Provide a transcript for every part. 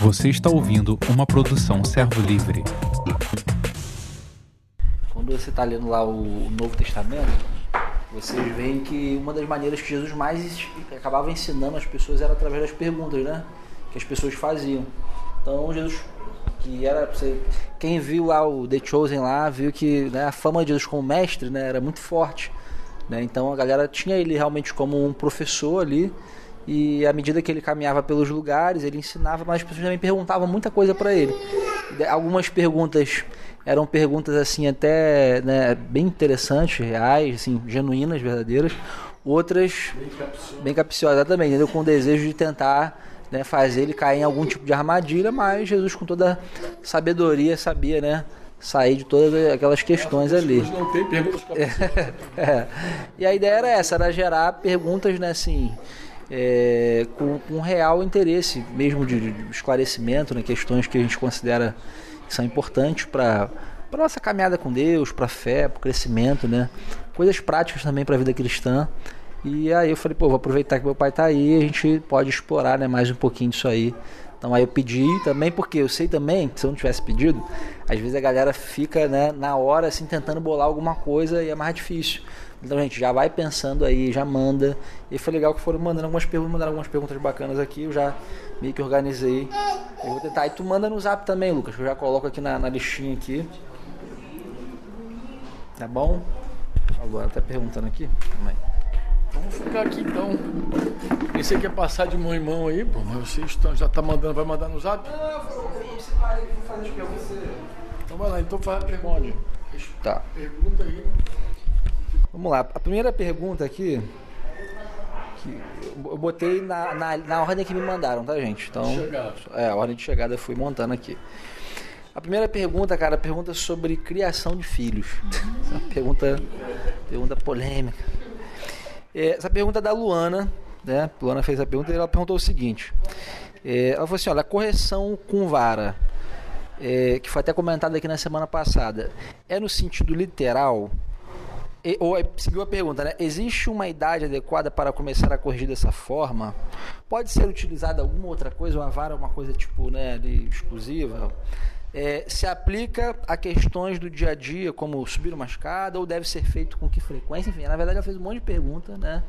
Você está ouvindo uma produção Servo Livre. Quando você está lendo lá o Novo Testamento, vocês veem que uma das maneiras que Jesus mais acabava ensinando as pessoas era através das perguntas, né? Que as pessoas faziam. Então Jesus que era você, quem viu lá o The Chosen lá viu que né, a fama de Jesus como mestre né, era muito forte né? então a galera tinha ele realmente como um professor ali e à medida que ele caminhava pelos lugares ele ensinava mas as pessoas também perguntavam muita coisa para ele algumas perguntas eram perguntas assim até né, bem interessantes reais assim genuínas verdadeiras outras bem capciosas, bem capciosas também entendeu com o desejo de tentar né, fazer ele cair em algum tipo de armadilha, mas Jesus com toda sabedoria sabia, né, sair de todas aquelas questões ali. Não tem perguntas é, é. E a ideia era essa, era gerar perguntas, né, assim, é, com, com real interesse, mesmo de, de esclarecimento, né, questões que a gente considera que são importantes para para nossa caminhada com Deus, para a fé, para o crescimento, né? Coisas práticas também para a vida cristã. E aí eu falei, pô, vou aproveitar que meu pai tá aí, a gente pode explorar né, mais um pouquinho disso aí. Então aí eu pedi também, porque eu sei também que se eu não tivesse pedido, às vezes a galera fica né, na hora assim tentando bolar alguma coisa e é mais difícil. Então, gente, já vai pensando aí, já manda. E foi legal que foram mandando algumas perguntas, mandaram algumas perguntas bacanas aqui, eu já meio que organizei. Eu vou tentar. E tu manda no zap também, Lucas, que eu já coloco aqui na, na listinha aqui. Tá bom? Agora tá perguntando aqui. Também. Vamos ficar aqui então. Pensei que ia passar de mão em mão aí, pô, mas você já tá mandando, vai mandar no zap? Não, eu separei para fazer as você. Então vai lá, então faz, responde. Tá. Pergunta aí. Vamos lá. A primeira pergunta aqui. Que eu botei na, na, na ordem que me mandaram, tá, gente? Então. É, a ordem de chegada eu fui montando aqui. A primeira pergunta, cara, pergunta sobre criação de filhos. Essa pergunta, pergunta polêmica. É, essa pergunta é da Luana, né? Luana fez a pergunta e ela perguntou o seguinte: é, ela falou assim: olha, a correção com vara, é, que foi até comentada aqui na semana passada, é no sentido literal? E, ou é, seguiu a pergunta, né? Existe uma idade adequada para começar a corrigir dessa forma? Pode ser utilizada alguma outra coisa? Uma vara uma coisa tipo, né, exclusiva? é, se aplica a questões do dia a dia, como subir uma escada, ou deve ser feito com que frequência? Enfim, na verdade ela fez um monte de perguntas, né?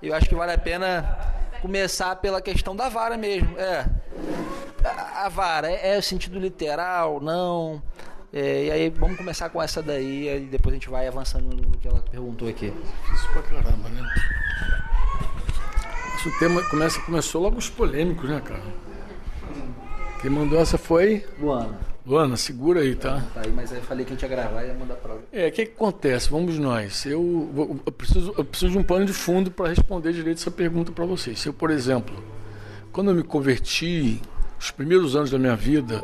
Eu acho que vale a pena começar pela questão da vara mesmo. É, a, a vara é, é o sentido literal, não? É, e aí vamos começar com essa daí e depois a gente vai avançando no que ela perguntou aqui. Isso pra caramba, né? Esse tema começa, começou logo os polêmicos, né, cara? Quem mandou essa foi? Luana. Luana, segura aí, tá? Tá aí, mas aí eu falei que a gente ia gravar e ia mandar pra É, o que, que acontece? Vamos nós. Eu, eu, preciso, eu preciso de um pano de fundo para responder direito essa pergunta para vocês. Se eu, por exemplo, quando eu me converti, os primeiros anos da minha vida,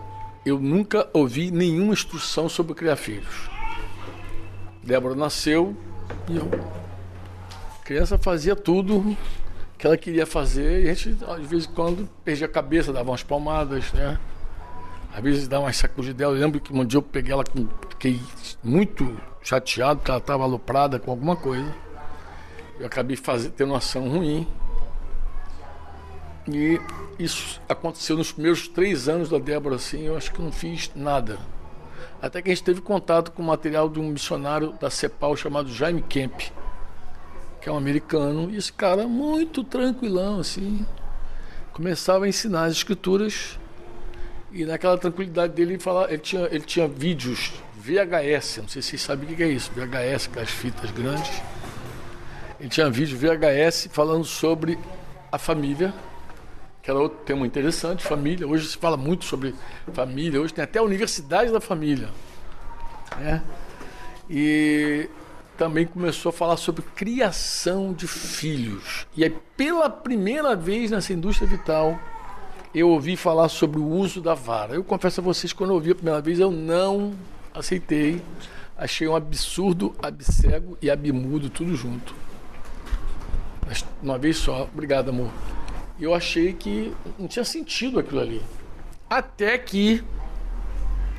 eu nunca ouvi nenhuma instrução sobre criar filhos. Débora nasceu e eu. A criança fazia tudo que ela queria fazer e a gente, de vez em quando, perdia a cabeça, dava umas palmadas, né? Às vezes dá uma sacudidela. Eu lembro que um dia eu peguei ela com. Fiquei muito chateado porque ela estava aloprada com alguma coisa. Eu acabei fazendo, tendo uma ação ruim. E isso aconteceu nos primeiros três anos da Débora, assim, eu acho que não fiz nada. Até que a gente teve contato com o material de um missionário da CEPAL chamado Jaime Kemp, que é um americano, e esse cara muito tranquilão, assim, começava a ensinar as escrituras e naquela tranquilidade dele, ele, fala, ele, tinha, ele tinha vídeos VHS, não sei se vocês sabem o que é isso, VHS, aquelas fitas grandes. Ele tinha vídeo VHS falando sobre a família, que era outro tema interessante, família. Hoje se fala muito sobre família, hoje tem até a Universidade da Família. Né? E também começou a falar sobre criação de filhos. E aí, pela primeira vez nessa indústria vital, eu ouvi falar sobre o uso da vara. Eu confesso a vocês, quando eu ouvi a primeira vez, eu não aceitei. Achei um absurdo, abcego e abimudo tudo junto. Uma vez só. Obrigado, amor. Eu achei que não tinha sentido aquilo ali. Até que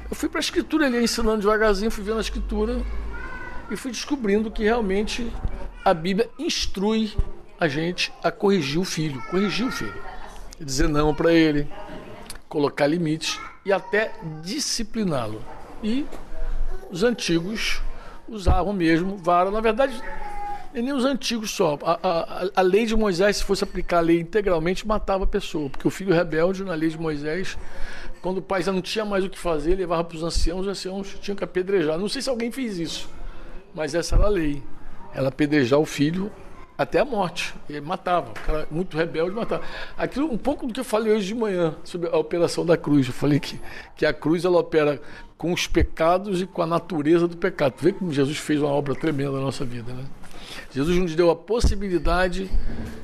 eu fui para a escritura ali, ensinando devagarzinho, fui vendo a escritura e fui descobrindo que realmente a Bíblia instrui a gente a corrigir o filho, corrigir o filho dizer não para ele, colocar limites e até discipliná-lo. E os antigos usavam mesmo vara. Na verdade, nem os antigos só. A, a, a, lei de Moisés, se fosse aplicar a lei integralmente, matava a pessoa. Porque o filho rebelde, na lei de Moisés, quando o pai já não tinha mais o que fazer, levava para os anciãos, os anciãos tinham que apedrejar. Não sei se alguém fez isso, mas essa era a lei. Ela apedrejar o filho até a morte. Ele matava. O cara muito rebelde matava. Aquilo, um pouco do que eu falei hoje de manhã sobre a operação da cruz. Eu falei que, que a cruz ela opera com os pecados e com a natureza do pecado. Vê como Jesus fez uma obra tremenda na nossa vida, né? Jesus nos deu a possibilidade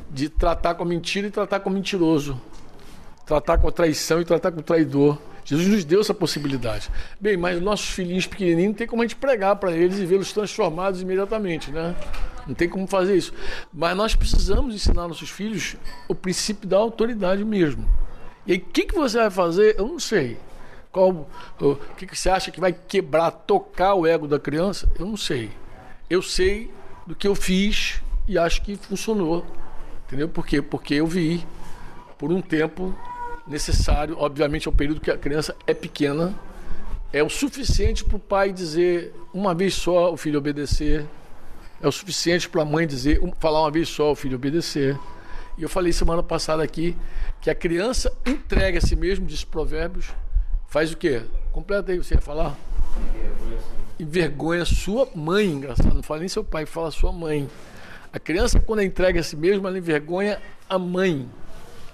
de tratar com a mentira e tratar com o mentiroso, tratar com a traição e tratar com o traidor. Jesus nos deu essa possibilidade. Bem, mas nossos filhinhos pequenininhos não tem como a gente pregar para eles e vê-los transformados imediatamente, né? Não tem como fazer isso. Mas nós precisamos ensinar nossos filhos o princípio da autoridade mesmo. E aí, o que, que você vai fazer? Eu não sei. Qual, o que, que você acha que vai quebrar, tocar o ego da criança? Eu não sei. Eu sei do que eu fiz e acho que funcionou. Entendeu? Por quê? Porque eu vi por um tempo necessário, obviamente é um período que a criança é pequena, é o suficiente para o pai dizer uma vez só o filho obedecer, é o suficiente para a mãe dizer, falar uma vez só o filho obedecer. E eu falei semana passada aqui que a criança entrega a si mesmo, diz Provérbios, faz o quê? Completa aí, você ia falar? Envergonha sua mãe, engraçado, não fala nem seu pai, fala sua mãe. A criança, quando é entrega a si mesma, ela envergonha a mãe.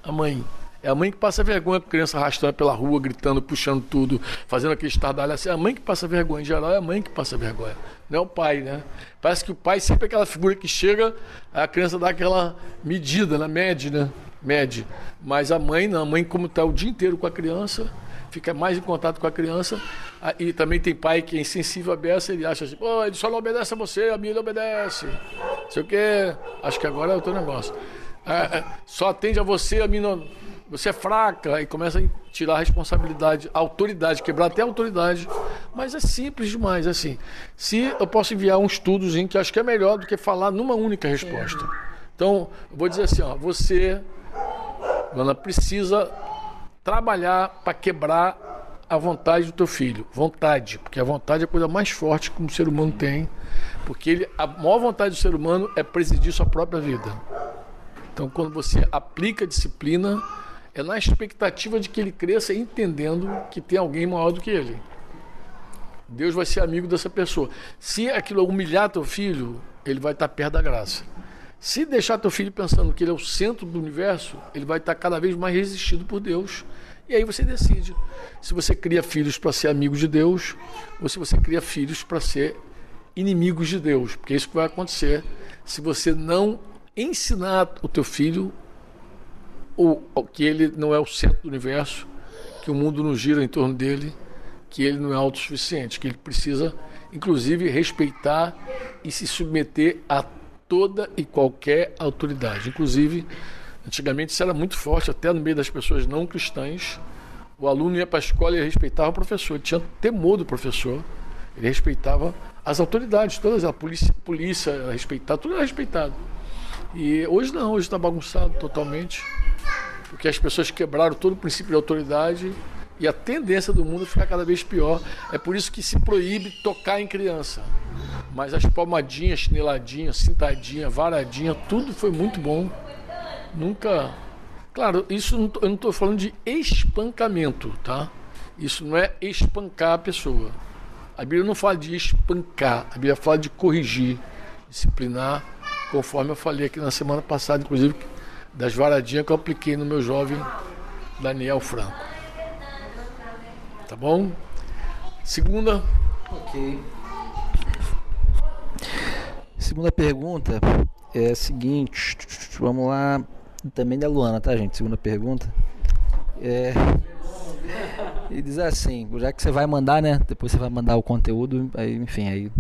A mãe. É a mãe que passa vergonha com a criança arrastando pela rua, gritando, puxando tudo, fazendo aquele estardalhaço. É a mãe que passa vergonha. Em geral, é a mãe que passa vergonha. Não é o pai, né? Parece que o pai sempre é aquela figura que chega, a criança dá aquela medida, né? mede, né? Mede. Mas a mãe não. A mãe, como está o dia inteiro com a criança, fica mais em contato com a criança. Ah, e também tem pai que é insensível a beça, ele acha assim, pô, ele só não obedece a você, a minha ele obedece. Não sei o quê. Acho que agora é o teu negócio. É, é, só atende a você, a mim não. Você é fraca e começa a tirar a responsabilidade, a autoridade, quebrar até a autoridade. Mas é simples demais, assim. Se eu posso enviar um estudozinho que acho que é melhor do que falar numa única resposta. Então, eu vou dizer assim, ó, você, dona, precisa trabalhar para quebrar a vontade do teu filho. Vontade, porque a vontade é a coisa mais forte que um ser humano tem, porque ele, a maior vontade do ser humano é presidir sua própria vida. Então, quando você aplica a disciplina, é na expectativa de que ele cresça entendendo que tem alguém maior do que ele. Deus vai ser amigo dessa pessoa. Se aquilo humilhar teu filho, ele vai estar perto da graça. Se deixar teu filho pensando que ele é o centro do universo, ele vai estar cada vez mais resistido por Deus. E aí você decide se você cria filhos para ser amigos de Deus ou se você cria filhos para ser inimigos de Deus, porque é isso que vai acontecer se você não ensinar o teu filho ou, que ele não é o centro do universo, que o mundo não gira em torno dele, que ele não é autossuficiente, que ele precisa, inclusive, respeitar e se submeter a toda e qualquer autoridade. Inclusive, antigamente isso era muito forte, até no meio das pessoas não cristãs. O aluno ia para a escola e respeitava o professor, ele tinha temor do professor, ele respeitava as autoridades, todas, a polícia, polícia respeitava, tudo era respeitado. E hoje não, hoje está bagunçado totalmente, porque as pessoas quebraram todo o princípio de autoridade e a tendência do mundo é ficar cada vez pior. É por isso que se proíbe tocar em criança. Mas as palmadinhas, chineladinhas, cintadinha, varadinha, tudo foi muito bom. Nunca. Claro, isso não, eu não estou falando de espancamento, tá? Isso não é espancar a pessoa. A Bíblia não fala de espancar, a Bíblia fala de corrigir, disciplinar, conforme eu falei aqui na semana passada, inclusive, das varadinhas que eu apliquei no meu jovem Daniel Franco. Tá bom? Segunda. Ok. Segunda pergunta é a seguinte, vamos lá, também da Luana, tá gente? Segunda pergunta. É, e diz assim, já que você vai mandar, né? Depois você vai mandar o conteúdo, aí, enfim, aí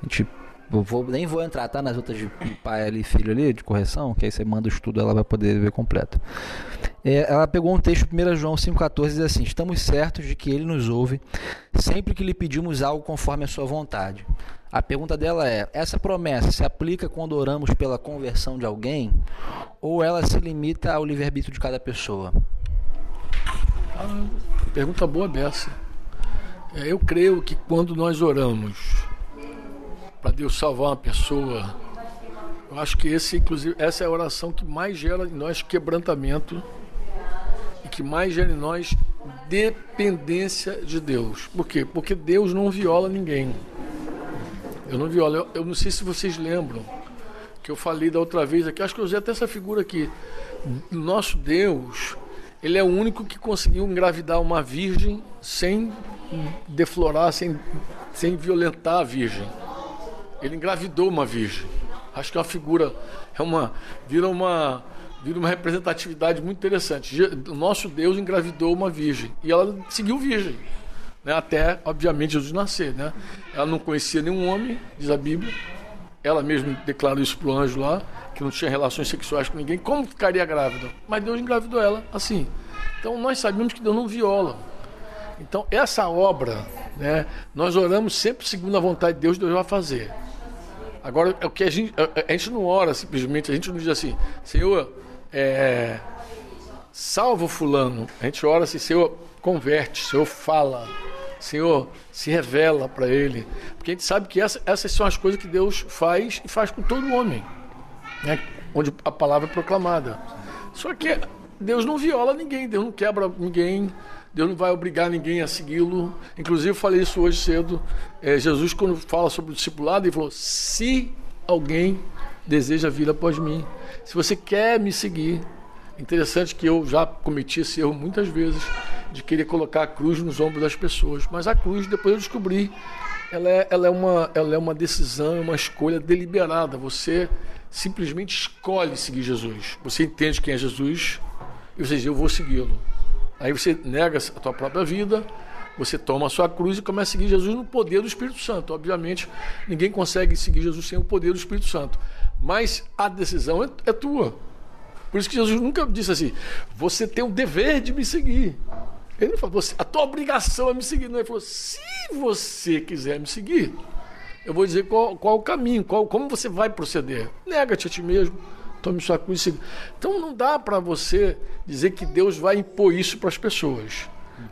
a gente vou, nem vou entrar, tá? Nas outras de pai ali, filho ali, de correção, que aí você manda o estudo, ela vai poder ver completo. É, ela pegou um texto, 1 João 5,14, diz assim: Estamos certos de que ele nos ouve sempre que lhe pedimos algo conforme a sua vontade. A pergunta dela é: essa promessa se aplica quando oramos pela conversão de alguém ou ela se limita ao livre-arbítrio de cada pessoa? Ah, pergunta boa dessa. É, eu creio que quando nós oramos para Deus salvar uma pessoa, eu acho que esse, inclusive, essa é a oração que mais gera em nós quebrantamento e que mais gera em nós dependência de Deus. Por quê? Porque Deus não viola ninguém. Eu não violo. Eu, eu não sei se vocês lembram que eu falei da outra vez aqui. Acho que eu usei até essa figura aqui. Nosso Deus, ele é o único que conseguiu engravidar uma virgem sem deflorar, sem, sem violentar a virgem. Ele engravidou uma virgem. Acho que é uma figura, é uma, vira uma, vira uma representatividade muito interessante. O nosso Deus engravidou uma virgem e ela seguiu virgem, né? até, obviamente, Jesus nascer. Né? Ela não conhecia nenhum homem, diz a Bíblia. Ela mesma declarou isso para o anjo lá, que não tinha relações sexuais com ninguém. Como ficaria grávida? Mas Deus engravidou ela assim. Então nós sabemos que Deus não viola. Então essa obra, né, nós oramos sempre segundo a vontade de Deus, Deus vai fazer. Agora, é o que a gente, a gente não ora simplesmente, a gente não diz assim, Senhor, é, salva fulano. A gente ora assim, Senhor, converte, Senhor, fala. Senhor, se revela para ele. Porque a gente sabe que essa, essas são as coisas que Deus faz e faz com todo homem. Né? Onde a palavra é proclamada. Só que Deus não viola ninguém, Deus não quebra ninguém, Deus não vai obrigar ninguém a segui-lo. Inclusive, falei isso hoje cedo. É, Jesus, quando fala sobre o discipulado, ele falou: se alguém deseja vir após mim, se você quer me seguir. Interessante que eu já cometi esse erro muitas vezes de querer colocar a cruz nos ombros das pessoas. Mas a cruz, depois eu descobri, ela é, ela é, uma, ela é uma decisão, uma escolha deliberada. Você simplesmente escolhe seguir Jesus. Você entende quem é Jesus e você diz, eu vou segui-lo. Aí você nega a tua própria vida, você toma a sua cruz e começa a seguir Jesus no poder do Espírito Santo. Obviamente, ninguém consegue seguir Jesus sem o poder do Espírito Santo. Mas a decisão é, é tua. Por isso que Jesus nunca disse assim: você tem o dever de me seguir. Ele não falou, a tua obrigação é me seguir. Não, ele falou, se você quiser me seguir, eu vou dizer qual, qual o caminho, qual, como você vai proceder. Nega-te a ti mesmo, tome sua cruz e siga. Então não dá para você dizer que Deus vai impor isso para as pessoas.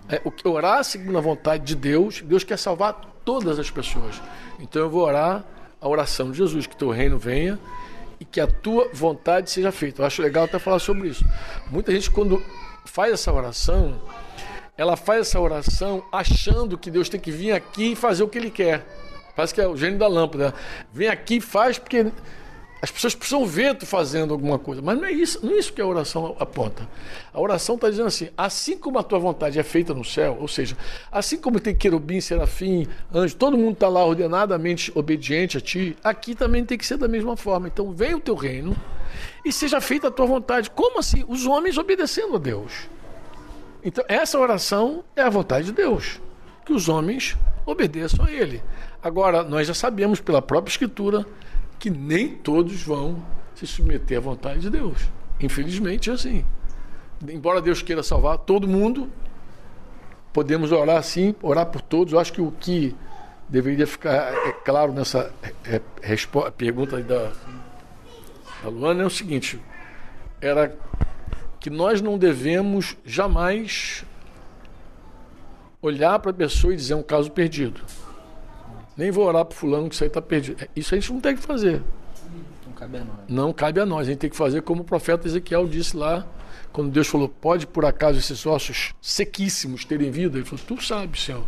É, o que orar segundo a vontade de Deus, Deus quer salvar todas as pessoas. Então eu vou orar a oração de Jesus, que teu reino venha e que a tua vontade seja feita. Eu acho legal até falar sobre isso. Muita gente, quando faz essa oração, ela faz essa oração achando que Deus tem que vir aqui e fazer o que Ele quer. Parece que é o gênio da lâmpada. Vem aqui e faz porque as pessoas precisam ver tu fazendo alguma coisa. Mas não é isso, não é isso que a oração aponta. A oração está dizendo assim: assim como a tua vontade é feita no céu, ou seja, assim como tem querubim, serafim, anjo, todo mundo está lá ordenadamente obediente a ti, aqui também tem que ser da mesma forma. Então vem o teu reino e seja feita a tua vontade. Como assim? Os homens obedecendo a Deus. Então, essa oração é a vontade de Deus, que os homens obedeçam a Ele. Agora, nós já sabemos pela própria Escritura que nem todos vão se submeter à vontade de Deus. Infelizmente é assim. Embora Deus queira salvar todo mundo, podemos orar assim, orar por todos. Eu acho que o que deveria ficar é, claro nessa é, é, pergunta da, da Luana é o seguinte: era que nós não devemos jamais olhar para a pessoa e dizer é um caso perdido. Nem vou orar para fulano que isso aí está perdido. É, isso a gente não tem que fazer. Não cabe a nós. Não cabe a nós. A gente tem que fazer como o profeta Ezequiel disse lá, quando Deus falou: pode por acaso esses ossos sequíssimos terem vida? Ele falou: tu sabes, Senhor.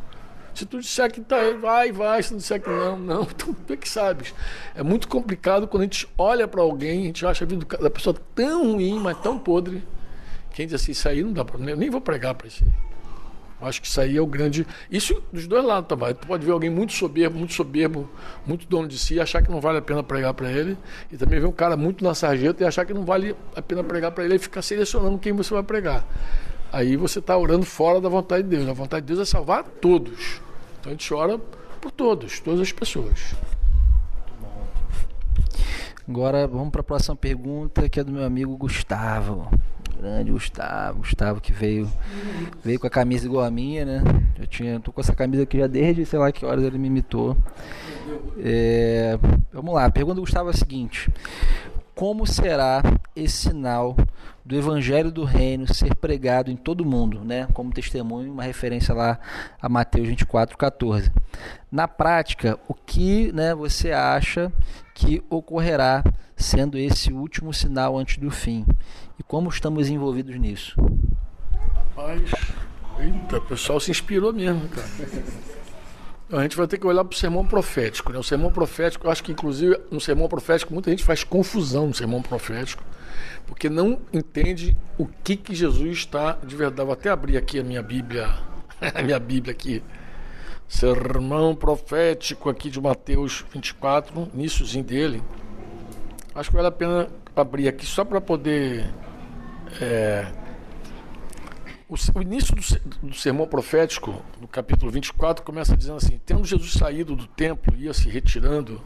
Se tu disser que tá, vai, vai. Se tu disser que não, não. Tu, tu é que sabes. É muito complicado quando a gente olha para alguém, a gente acha a vida da pessoa tão ruim, mas tão podre quem diz assim, isso aí não dá para. Eu nem vou pregar para isso aí. Acho que isso aí é o grande. Isso dos dois lados também. Tu pode ver alguém muito soberbo, muito soberbo, muito dono de si, achar que não vale a pena pregar para ele. E também ver um cara muito na sarjeta e achar que não vale a pena pregar para ele e ficar selecionando quem você vai pregar. Aí você está orando fora da vontade de Deus. A vontade de Deus é salvar todos. Então a gente ora por todos, todas as pessoas. Agora vamos para a próxima pergunta, que é do meu amigo Gustavo grande Gustavo, Gustavo que veio veio com a camisa igual a minha, né? Eu tinha, tô com essa camisa aqui já desde sei lá que horas ele me imitou. É, vamos lá, a pergunta do Gustavo é a seguinte: como será esse sinal do evangelho do reino ser pregado em todo mundo, né? Como testemunho, uma referência lá a Mateus 24, 14. Na prática, o que né, você acha que ocorrerá sendo esse último sinal antes do fim? E como estamos envolvidos nisso? Rapaz, eita, o pessoal se inspirou mesmo, cara. A gente vai ter que olhar para o sermão profético. Né? O sermão profético, eu acho que inclusive no sermão profético muita gente faz confusão no sermão profético, porque não entende o que, que Jesus está de verdade. Vou até abrir aqui a minha Bíblia, a minha Bíblia aqui. Sermão profético aqui de Mateus 24, iníciozinho dele. Acho que vale a pena abrir aqui só para poder. É, o, o início do, do, sermão profético, no capítulo 24, começa dizendo assim: Tendo Jesus saído do templo, ia se retirando,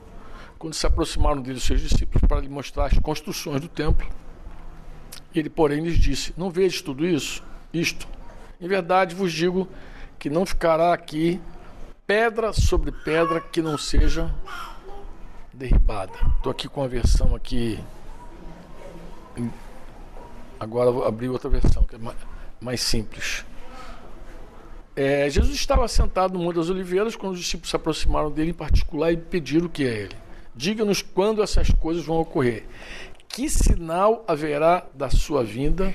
quando se aproximaram dele os seus discípulos para lhe mostrar as construções do templo, ele, porém, lhes disse: Não vedes tudo isso? Isto. Em verdade vos digo que não ficará aqui pedra sobre pedra que não seja derribada. Estou aqui com a versão aqui. Agora vou abrir outra versão, que é mais simples. É, Jesus estava sentado no Monte das Oliveiras quando os discípulos se aproximaram dele em particular e pediram o que é ele. Diga-nos quando essas coisas vão ocorrer. Que sinal haverá da sua vinda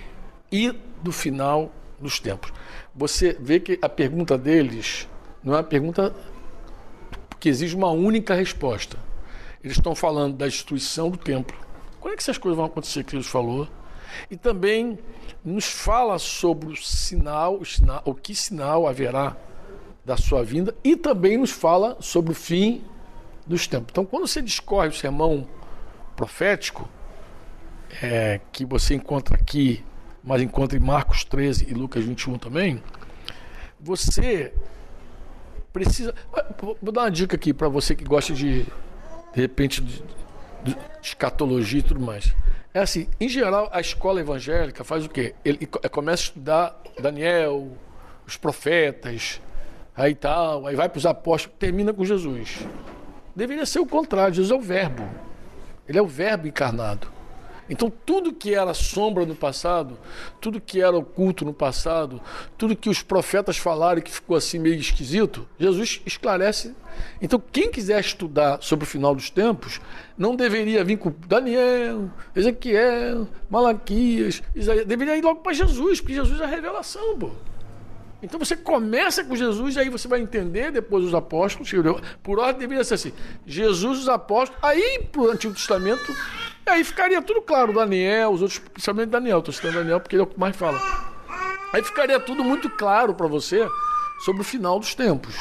e do final dos tempos? Você vê que a pergunta deles não é uma pergunta que exige uma única resposta. Eles estão falando da destruição do templo. Quando é que essas coisas vão acontecer que Jesus falou? E também nos fala sobre o sinal, o, sinal, o que sinal haverá da sua vinda e também nos fala sobre o fim dos tempos. Então, quando você discorre o sermão profético, é, que você encontra aqui, mas encontra em Marcos 13 e Lucas 21 também, você precisa. Vou dar uma dica aqui para você que gosta de, de repente, de, de escatologia e tudo mais. É assim, em geral, a escola evangélica faz o quê? Ele começa a estudar Daniel, os profetas, aí tal, aí vai para os apóstolos, termina com Jesus. Deveria ser o contrário, Jesus é o verbo. Ele é o verbo encarnado. Então, tudo que era sombra no passado, tudo que era oculto no passado, tudo que os profetas falaram que ficou assim meio esquisito, Jesus esclarece. Então, quem quiser estudar sobre o final dos tempos, não deveria vir com Daniel, Ezequiel, Malaquias, Isaías, deveria ir logo para Jesus, porque Jesus é a revelação, pô. Então você começa com Jesus, e aí você vai entender depois os apóstolos, por ordem deveria ser assim: Jesus, os apóstolos, aí para o Antigo Testamento, aí ficaria tudo claro, Daniel, os outros, principalmente Daniel, estou citando Daniel porque ele é o que mais fala. Aí ficaria tudo muito claro para você sobre o final dos tempos.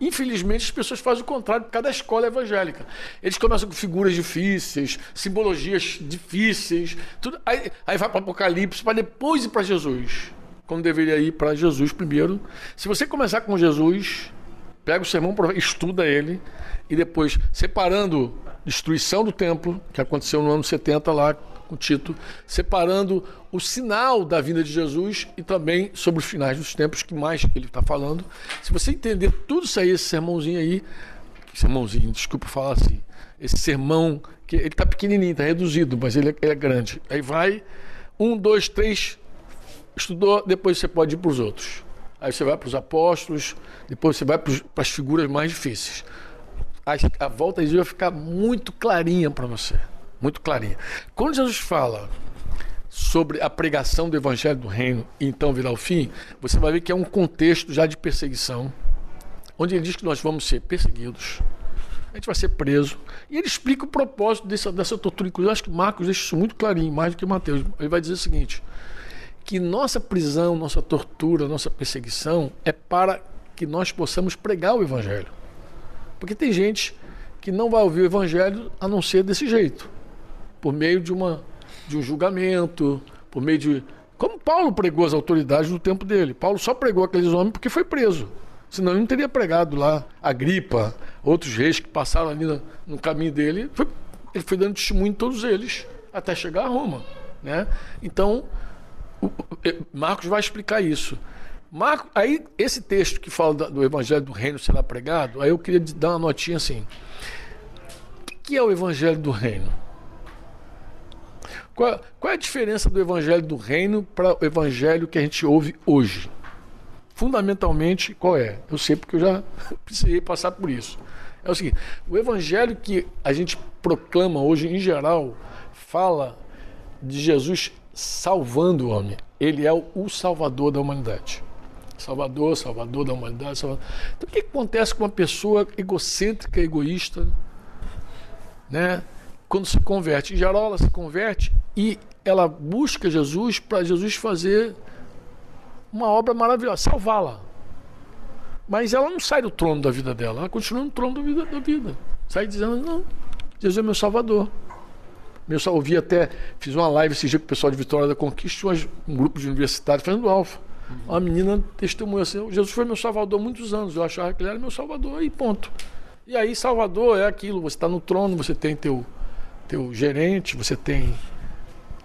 Infelizmente, as pessoas fazem o contrário por causa da escola evangélica. Eles começam com figuras difíceis, simbologias difíceis, tudo, aí, aí vai para o Apocalipse para depois ir para Jesus quando deveria ir para Jesus primeiro. Se você começar com Jesus, pega o sermão, estuda ele, e depois, separando destruição do templo, que aconteceu no ano 70 lá com Tito, separando o sinal da vinda de Jesus e também sobre os finais dos tempos, que mais ele está falando. Se você entender tudo isso aí, esse sermãozinho aí, sermãozinho, desculpa falar assim, esse sermão, que ele está pequenininho, está reduzido, mas ele é, ele é grande. Aí vai, um, dois, três, estudou, depois você pode ir para os outros. Aí você vai para os apóstolos, depois você vai para as figuras mais difíceis. A, a volta de vai ficar muito clarinha para você. Muito clarinha. Quando Jesus fala sobre a pregação do evangelho do reino e então virar o fim, você vai ver que é um contexto já de perseguição, onde ele diz que nós vamos ser perseguidos, a gente vai ser preso. E ele explica o propósito dessa, dessa tortura. Inclusive, eu acho que Marcos deixa isso muito clarinho, mais do que Mateus. Ele vai dizer o seguinte: que nossa prisão, nossa tortura, nossa perseguição é para que nós possamos pregar o Evangelho. Porque tem gente que não vai ouvir o Evangelho a não ser desse jeito por meio de, uma, de um julgamento, por meio de. Como Paulo pregou as autoridades no tempo dele. Paulo só pregou aqueles homens porque foi preso. Senão ele não teria pregado lá a gripa, outros reis que passaram ali no, no caminho dele. Foi, ele foi dando testemunho em todos eles, até chegar a Roma. Né? Então, Marcos vai explicar isso. Marcos, aí, esse texto que fala do Evangelho do Reino será pregado, aí eu queria dar uma notinha assim. O que é o Evangelho do Reino? Qual, qual é a diferença do evangelho do reino para o evangelho que a gente ouve hoje? Fundamentalmente, qual é? Eu sei porque eu já precisei passar por isso. É o seguinte: o evangelho que a gente proclama hoje, em geral, fala de Jesus salvando o homem. Ele é o salvador da humanidade. Salvador, salvador da humanidade. Salvador. Então, o que acontece com uma pessoa egocêntrica, egoísta, né? quando se converte? Em geral, ela se converte e ela busca Jesus para Jesus fazer uma obra maravilhosa, salvá-la. Mas ela não sai do trono da vida dela, ela continua no trono da vida. Da vida. Sai dizendo, não, Jesus é meu salvador. Eu ouvi até, fiz uma live esse dia com o pessoal de Vitória da Conquista, um grupo de universitários fazendo alfa. Uma menina testemunhou assim, Jesus foi meu salvador há muitos anos, eu achava que ele era meu salvador e ponto. E aí Salvador é aquilo, você está no trono, você tem teu, teu gerente, você tem.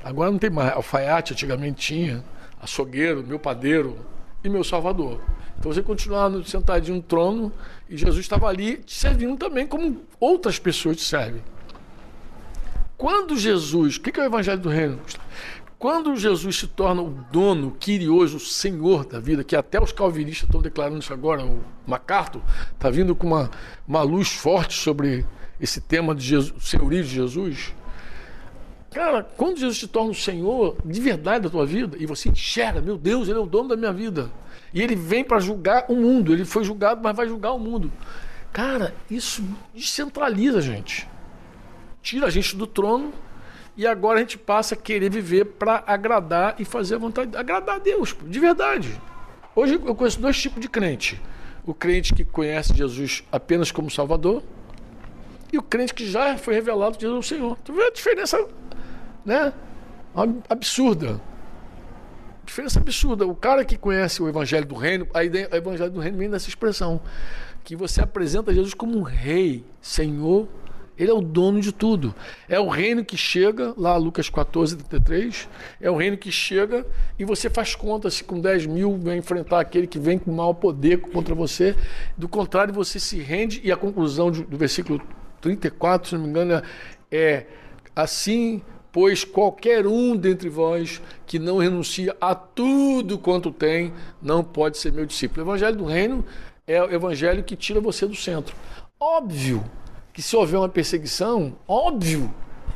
Agora não tem mais, alfaiate antigamente tinha, açougueiro, meu padeiro e meu salvador. Então você continuava sentadinho no trono e Jesus estava ali te servindo também como outras pessoas te servem. Quando Jesus, o que é o Evangelho do Reino? Quando Jesus se torna o dono, o quirioso, o senhor da vida, que até os calvinistas estão declarando isso agora, o MacArthur está vindo com uma, uma luz forte sobre esse tema de Jesus, senhorio de Jesus. Cara, quando Jesus se torna o Senhor de verdade da tua vida, e você enxerga, meu Deus, Ele é o dono da minha vida. E Ele vem para julgar o mundo. Ele foi julgado, mas vai julgar o mundo. Cara, isso descentraliza a gente. Tira a gente do trono e agora a gente passa a querer viver para agradar e fazer a vontade, agradar a Deus, de verdade. Hoje eu conheço dois tipos de crente: o crente que conhece Jesus apenas como Salvador e o crente que já foi revelado Jesus é o Senhor. Tu vê a diferença, né? Absurda. Diferença absurda. O cara que conhece o Evangelho do Reino, a o Evangelho do Reino vem dessa expressão que você apresenta Jesus como um rei, Senhor. Ele é o dono de tudo. É o reino que chega, lá Lucas 14, 33, é o reino que chega e você faz conta se com 10 mil vai enfrentar aquele que vem com mau poder contra você. Do contrário, você se rende e a conclusão do versículo 34, se não me engano, é assim, pois qualquer um dentre vós que não renuncia a tudo quanto tem, não pode ser meu discípulo. O evangelho do reino é o evangelho que tira você do centro. Óbvio que se houver uma perseguição, óbvio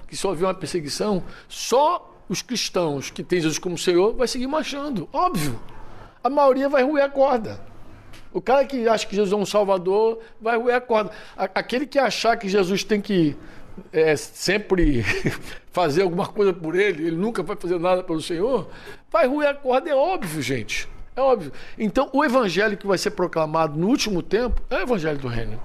que se houver uma perseguição, só os cristãos que têm Jesus como Senhor vai seguir marchando. Óbvio. A maioria vai ruir a corda. O cara que acha que Jesus é um salvador vai roer a corda. Aquele que achar que Jesus tem que é, sempre fazer alguma coisa por ele, ele nunca vai fazer nada pelo Senhor, vai roer a corda, é óbvio, gente. É óbvio. Então, o evangelho que vai ser proclamado no último tempo é o evangelho do reino.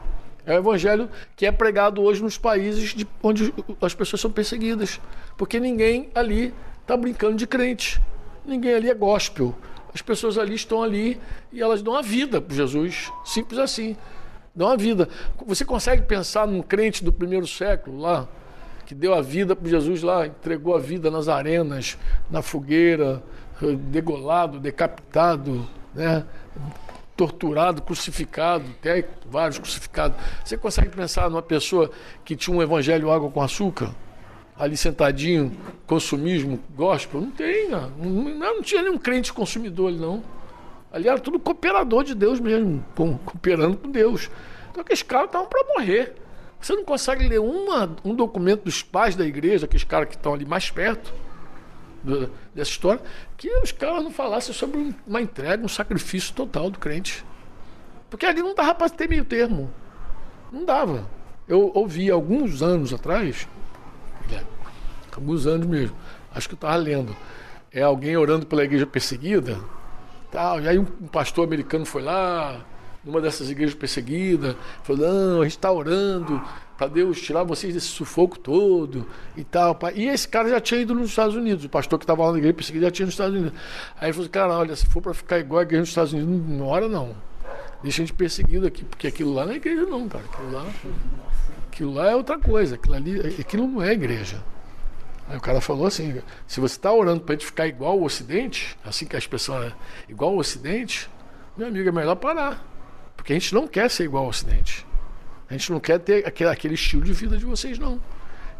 É o evangelho que é pregado hoje nos países de, onde as pessoas são perseguidas. Porque ninguém ali está brincando de crente. Ninguém ali é gospel. As pessoas ali estão ali e elas dão a vida para Jesus. Simples assim. Dão a vida. Você consegue pensar num crente do primeiro século lá, que deu a vida para Jesus lá, entregou a vida nas arenas, na fogueira, degolado, decapitado, né? Torturado, crucificado, até vários crucificados. Você consegue pensar numa pessoa que tinha um evangelho água com açúcar? ali sentadinho, consumismo, gospel. Não tem, não, não, tinha nenhum crente consumidor ali, não. Ali era tudo cooperador de Deus mesmo, cooperando com Deus. Então aqueles caras estavam para morrer. Você não consegue ler uma, um documento dos pais da igreja, aqueles caras que estão ali mais perto dessa história, que os caras não falassem sobre uma entrega, um sacrifício total do crente. Porque ali não dava para ter meio termo. Não dava. Eu ouvi alguns anos atrás, é, alguns anos mesmo. Acho que eu estava lendo. É alguém orando pela igreja perseguida. Tal. E aí um, um pastor americano foi lá, numa dessas igrejas perseguidas, falou, não, a gente está orando para Deus tirar vocês desse sufoco todo e tal. E esse cara já tinha ido nos Estados Unidos, o pastor que estava lá na igreja perseguida já tinha nos Estados Unidos. Aí ele falou, cara, olha, se for para ficar igual a igreja nos Estados Unidos, não ora não. Deixa a gente perseguido aqui, porque aquilo lá não é igreja não, cara. Aquilo lá Aquilo lá é outra coisa, aquilo, ali, aquilo não é igreja. Aí o cara falou assim: se você está orando para a gente ficar igual ao Ocidente, assim que a expressão é igual ao Ocidente, meu amigo, é melhor parar. Porque a gente não quer ser igual ao Ocidente. A gente não quer ter aquele, aquele estilo de vida de vocês, não.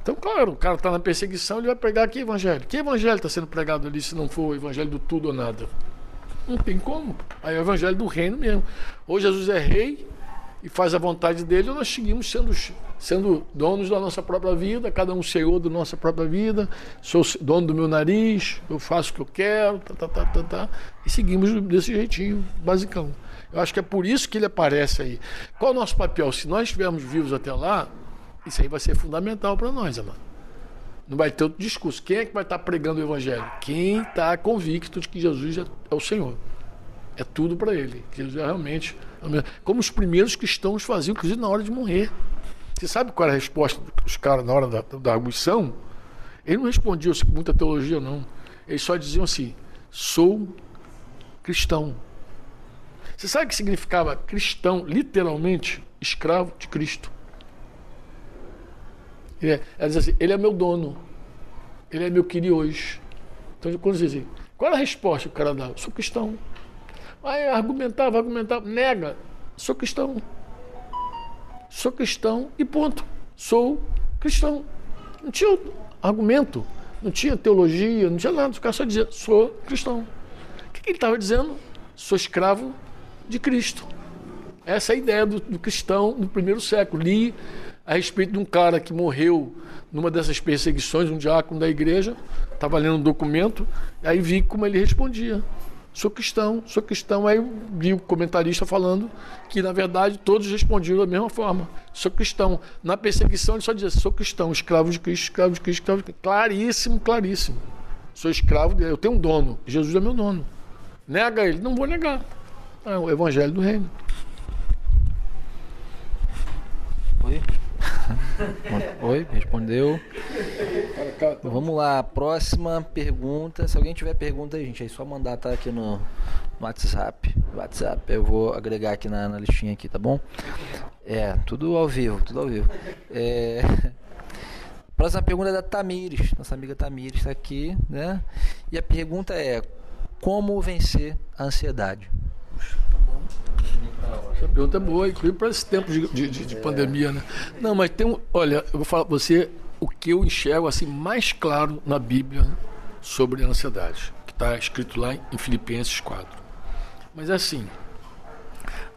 Então, claro, o cara está na perseguição, ele vai pregar que evangelho? Que evangelho está sendo pregado ali se não for o evangelho do tudo ou nada? Não tem como. Aí é o evangelho do reino mesmo. Ou Jesus é rei e faz a vontade dele, ou nós seguimos sendo, sendo donos da nossa própria vida, cada um senhor da nossa própria vida, sou dono do meu nariz, eu faço o que eu quero, tá, tá, tá, tá, tá, e seguimos desse jeitinho, basicão. Eu acho que é por isso que ele aparece aí. Qual é o nosso papel? Se nós estivermos vivos até lá, isso aí vai ser fundamental para nós, amado. Não vai ter outro discurso. Quem é que vai estar pregando o evangelho? Quem está convicto de que Jesus é o Senhor. É tudo para ele. Jesus é realmente. Como os primeiros cristãos faziam, inclusive na hora de morrer. Você sabe qual era a resposta dos caras na hora da, da? Eles não respondiam com muita teologia, não. Eles só diziam assim: sou cristão. Você sabe o que significava cristão, literalmente? Escravo de Cristo. Ele é, ela diz assim, ele é meu dono. Ele é meu querido hoje. Então, quando diz assim, qual a resposta que o cara dá? Sou cristão. Aí argumentava, argumentava, nega, sou cristão. Sou cristão e ponto. Sou cristão. Não tinha argumento, não tinha teologia, não tinha nada. O cara só dizia, sou cristão. O que ele estava dizendo? Sou escravo de Cristo. Essa é a ideia do, do cristão no primeiro século. Li a respeito de um cara que morreu numa dessas perseguições, um diácono da igreja, estava lendo um documento, aí vi como ele respondia. Sou cristão, sou cristão. Aí vi o comentarista falando que, na verdade, todos respondiam da mesma forma. Sou cristão. Na perseguição, ele só dizia: sou cristão, escravo de Cristo, escravo de Cristo, escravo de Cristo. Claríssimo, claríssimo. Sou escravo, de... eu tenho um dono. Jesus é meu dono. Nega ele? Não vou negar. É o evangelho do reino. Oi? Oi, respondeu. Vamos lá, próxima pergunta. Se alguém tiver pergunta, gente, é só mandar tá aqui no, no WhatsApp. WhatsApp, eu vou agregar aqui na, na, listinha aqui, tá bom? É, tudo ao vivo, tudo ao vivo. É... Próxima pergunta é da Tamires, nossa amiga Tamires está aqui, né? E a pergunta é: como vencer a ansiedade? Essa pergunta é boa, inclusive para esse tempo de, de, de, pandemia, né? Não, mas tem um. Olha, eu vou falar para você o que eu enxergo assim mais claro na Bíblia sobre a ansiedade, que está escrito lá em Filipenses 4. Mas é assim,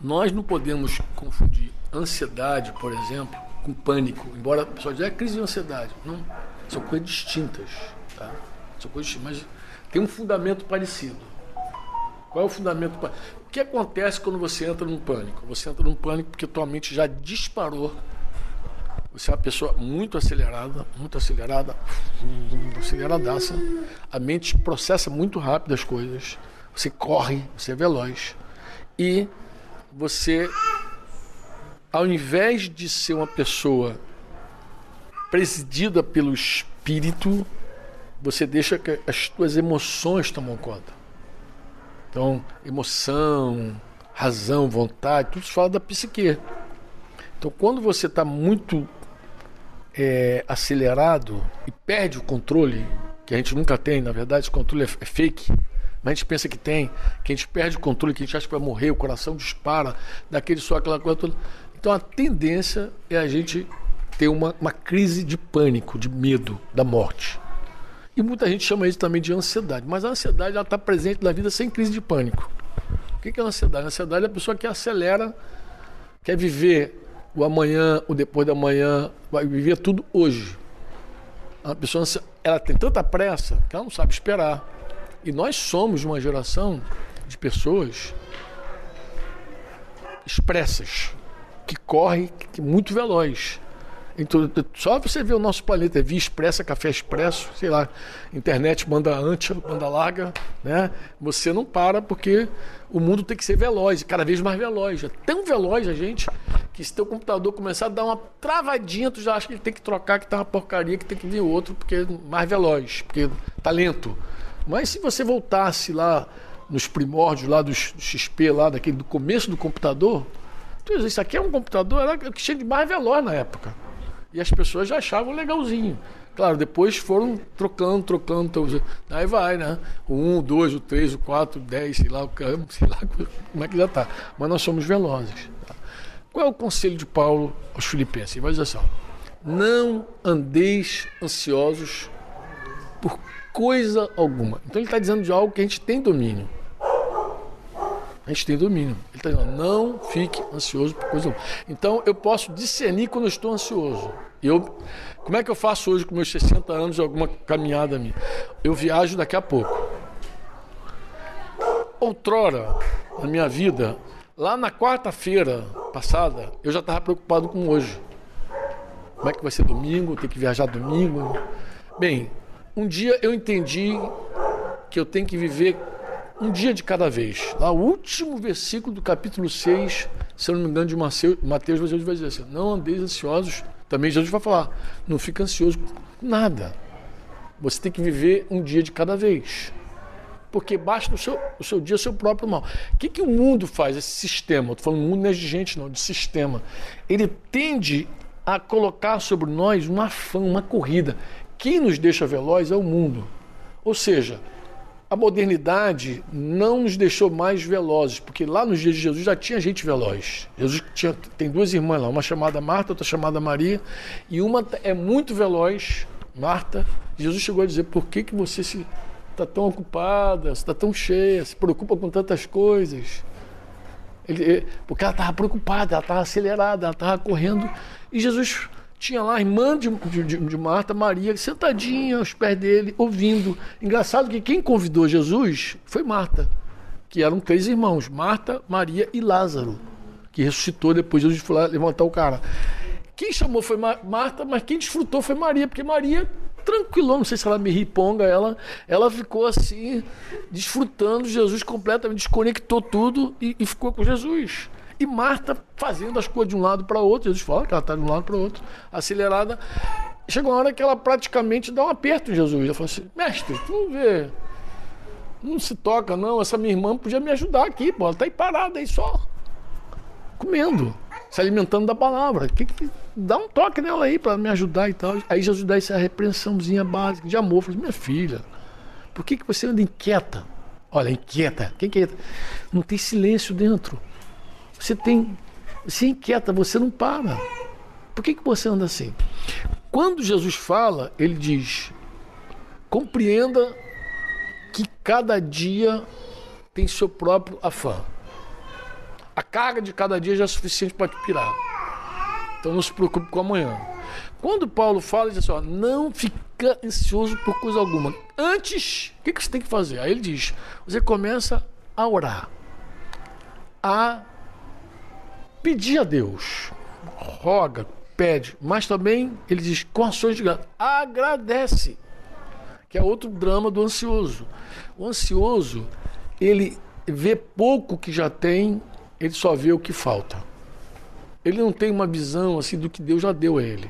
nós não podemos confundir ansiedade, por exemplo, com pânico. Embora a pessoa diga é crise de ansiedade. Não, são coisas distintas. Tá? São coisas distintas, mas tem um fundamento parecido. Qual é o fundamento? O que acontece quando você entra num pânico? Você entra num pânico porque tua mente já disparou. Você é uma pessoa muito acelerada, muito acelerada, aceleradaça. A mente processa muito rápido as coisas. Você corre, você é veloz. E você, ao invés de ser uma pessoa presidida pelo espírito, você deixa que as tuas emoções tomam conta. Então, emoção, razão, vontade, tudo isso fala da psique. Então, quando você está muito é, acelerado e perde o controle, que a gente nunca tem, na verdade, esse controle é, é fake, mas a gente pensa que tem, que a gente perde o controle, que a gente acha que vai morrer, o coração dispara, daquele só aquela coisa toda. Então, a tendência é a gente ter uma, uma crise de pânico, de medo da morte. E muita gente chama isso também de ansiedade. Mas a ansiedade está presente na vida sem crise de pânico. O que é a ansiedade? A ansiedade é a pessoa que acelera, quer viver o amanhã, o depois da manhã, vai viver tudo hoje. A pessoa ela tem tanta pressa que ela não sabe esperar. E nós somos uma geração de pessoas expressas, que corre que muito veloz. Então, só você ver o nosso planeta, é via expressa, café expresso, sei lá, internet manda ancha, manda larga, né? Você não para porque o mundo tem que ser veloz, cada vez mais veloz. É tão veloz a gente que se teu computador começar a dar uma travadinha, tu já acha que ele tem que trocar, que tá uma porcaria, que tem que vir outro, porque é mais veloz, porque tá lento. Mas se você voltasse lá nos primórdios lá do XP, lá daquele do começo do computador, tu isso aqui é um computador, era o que tinha de mais veloz na época. E as pessoas já achavam legalzinho. Claro, depois foram trocando, trocando. Aí vai, né? O 1, o 2, o 3, o 4, o 10, sei lá, sei lá como é que já está. Mas nós somos velozes. Tá? Qual é o conselho de Paulo aos filipenses? Ele vai dizer assim: Não andeis ansiosos por coisa alguma. Então ele está dizendo de algo que a gente tem domínio. A gente tem domínio. Ele está dizendo, não fique ansioso por coisa alguma. Então eu posso discernir quando eu estou ansioso. Eu, como é que eu faço hoje com meus 60 anos alguma caminhada minha? Eu viajo daqui a pouco. Outrora, na minha vida, lá na quarta-feira passada, eu já estava preocupado com hoje. Como é que vai ser domingo? Tem que viajar domingo? Bem, um dia eu entendi que eu tenho que viver um dia de cada vez. Lá, o último versículo do capítulo 6, se eu não me engano, de Mateus, Jesus vai dizer assim: Não andeis ansiosos. Também Jesus vai falar: Não fica ansioso com nada. Você tem que viver um dia de cada vez. Porque basta o seu, o seu dia, o seu próprio mal. O que, que o mundo faz, esse sistema? Estou falando mundo não é de gente, não, de sistema. Ele tende a colocar sobre nós uma afã, uma corrida. Quem nos deixa veloz é o mundo. Ou seja, a modernidade não nos deixou mais velozes, porque lá nos dias de Jesus já tinha gente veloz. Jesus tinha, tem duas irmãs lá, uma chamada Marta, outra chamada Maria, e uma é muito veloz, Marta. Jesus chegou a dizer: por que, que você se está tão ocupada, está tão cheia, se preocupa com tantas coisas? Ele, porque ela estava preocupada, ela estava acelerada, ela estava correndo. E Jesus tinha lá a irmã de, de, de, Marta, Maria, sentadinha aos pés dele, ouvindo. Engraçado que quem convidou Jesus foi Marta, que eram três irmãos: Marta, Maria e Lázaro, que ressuscitou depois de Jesus foi lá levantar o cara. Quem chamou foi Marta, mas quem desfrutou foi Maria, porque Maria tranquilou, não sei se ela me riponga, ela, ela ficou assim, desfrutando Jesus completamente, desconectou tudo e, e ficou com Jesus. E Marta fazendo as coisas de um lado para o outro. Jesus fala que ela está de um lado para o outro, acelerada. Chegou uma hora que ela praticamente dá um aperto em Jesus. Ela fala assim: Mestre, tu vê. Não se toca, não. Essa minha irmã podia me ajudar aqui, pô. Ela está aí parada aí só. Comendo, se alimentando da palavra. Que, que, dá um toque nela aí para me ajudar e tal. Aí Jesus dá essa repreensãozinha básica de amor. Fala, minha filha, por que, que você anda inquieta? Olha, inquieta. Quem que é? Não tem silêncio dentro. Você tem. Você inquieta, você não para. Por que, que você anda assim? Quando Jesus fala, ele diz: compreenda que cada dia tem seu próprio afã. A carga de cada dia já é suficiente para te pirar. Então não se preocupe com amanhã. Quando Paulo fala, ele diz assim: ó, não fica ansioso por coisa alguma. Antes, o que, que você tem que fazer? Aí ele diz: você começa a orar, a pedir a Deus, roga, pede, mas também ele diz com ações de graça, agradece, que é outro drama do ansioso. O ansioso, ele vê pouco que já tem, ele só vê o que falta. Ele não tem uma visão assim do que Deus já deu a ele.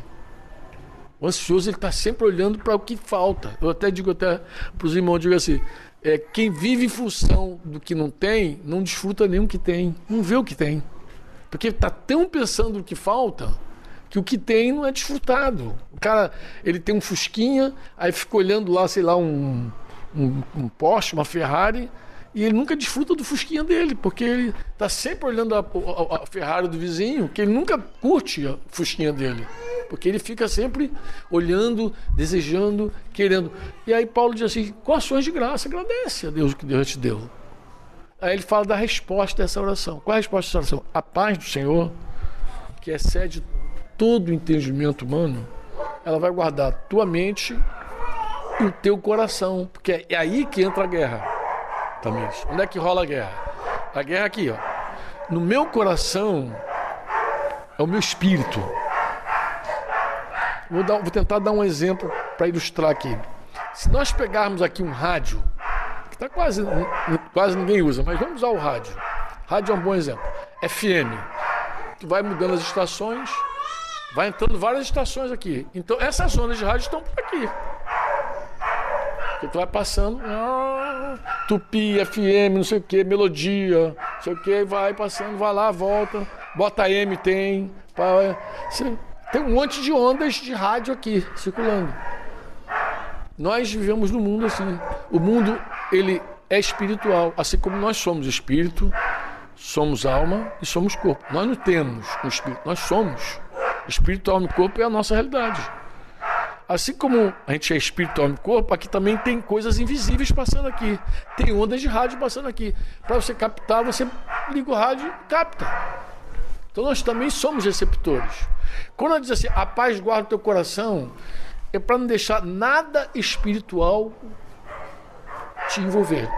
O ansioso ele está sempre olhando para o que falta. Eu até digo até para os irmãos, digo assim, é, quem vive em função do que não tem, não desfruta nem o que tem, não vê o que tem. Porque está tão pensando no que falta que o que tem não é desfrutado. O cara, ele tem um Fusquinha, aí fica olhando lá, sei lá, um, um, um Porsche, uma Ferrari, e ele nunca desfruta do Fusquinha dele, porque ele está sempre olhando a, a, a, Ferrari do vizinho, que ele nunca curte a Fusquinha dele. Porque ele fica sempre olhando, desejando, querendo. E aí Paulo diz assim: com ações de graça, agradece a Deus o que Deus te deu. Aí ele fala da resposta dessa oração. Qual é a resposta dessa oração? A paz do Senhor, que excede todo o entendimento humano, ela vai guardar tua mente e o teu coração. Porque é aí que entra a guerra. Também. Onde é que rola a guerra? A guerra é aqui, ó. No meu coração é o meu espírito. Vou, dar, vou tentar dar um exemplo para ilustrar aqui. Se nós pegarmos aqui um rádio Tá quase, quase ninguém usa, mas vamos usar o rádio. Rádio é um bom exemplo. FM. Tu vai mudando as estações, vai entrando várias estações aqui. Então essas zonas de rádio estão por aqui. Que tu vai passando, ah, Tupi, FM, não sei o que, melodia, não sei o que, vai passando, vai lá, volta, bota M, tem. Tem um monte de ondas de rádio aqui circulando. Nós vivemos no mundo assim. O mundo ele é espiritual, assim como nós somos espírito, somos alma e somos corpo. Nós não temos um espírito, nós somos. Espiritual no corpo é a nossa realidade. Assim como a gente é espiritual no corpo, aqui também tem coisas invisíveis passando aqui. Tem ondas de rádio passando aqui. Para você captar, você liga o rádio e capta. Então nós também somos receptores. Quando ela diz assim, a paz guarda o teu coração, é para não deixar nada espiritual te envolver.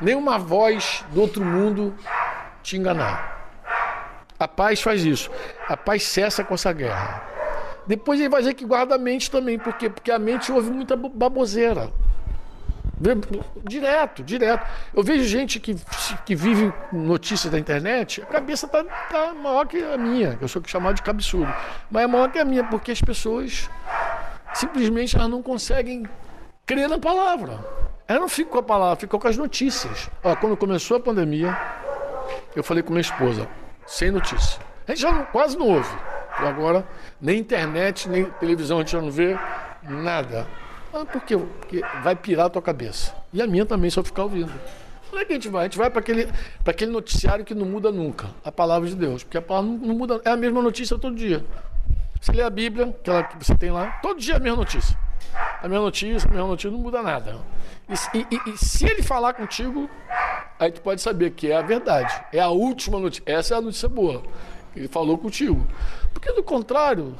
Nenhuma voz do outro mundo te enganar. A paz faz isso. A paz cessa com essa guerra. Depois ele vai dizer que guarda a mente também. Por quê? Porque a mente ouve muita baboseira. Direto, direto. Eu vejo gente que, que vive notícias da internet, a cabeça tá, tá maior que a minha, eu sou chamado de cabeçudo. Mas é maior que a minha, porque as pessoas simplesmente elas não conseguem crer na palavra. Ela não fica com a palavra, ficou com as notícias. Ó, quando começou a pandemia, eu falei com minha esposa, sem notícia. A gente já não, quase não ouve. E agora, nem internet, nem televisão a gente já não vê nada. Ah, por quê? Porque vai pirar a tua cabeça. E a minha também, se eu ficar ouvindo. Como é que a gente vai? A gente vai para aquele, aquele noticiário que não muda nunca. A palavra de Deus. Porque a palavra não, não muda. É a mesma notícia todo dia. Você lê a Bíblia, aquela que você tem lá, todo dia é a mesma notícia. A mesma notícia, a mesma notícia, não muda nada. E, e, e, se ele falar contigo, aí tu pode saber que é a verdade. É a última notícia. Essa é a notícia boa. Ele falou contigo. Porque do contrário,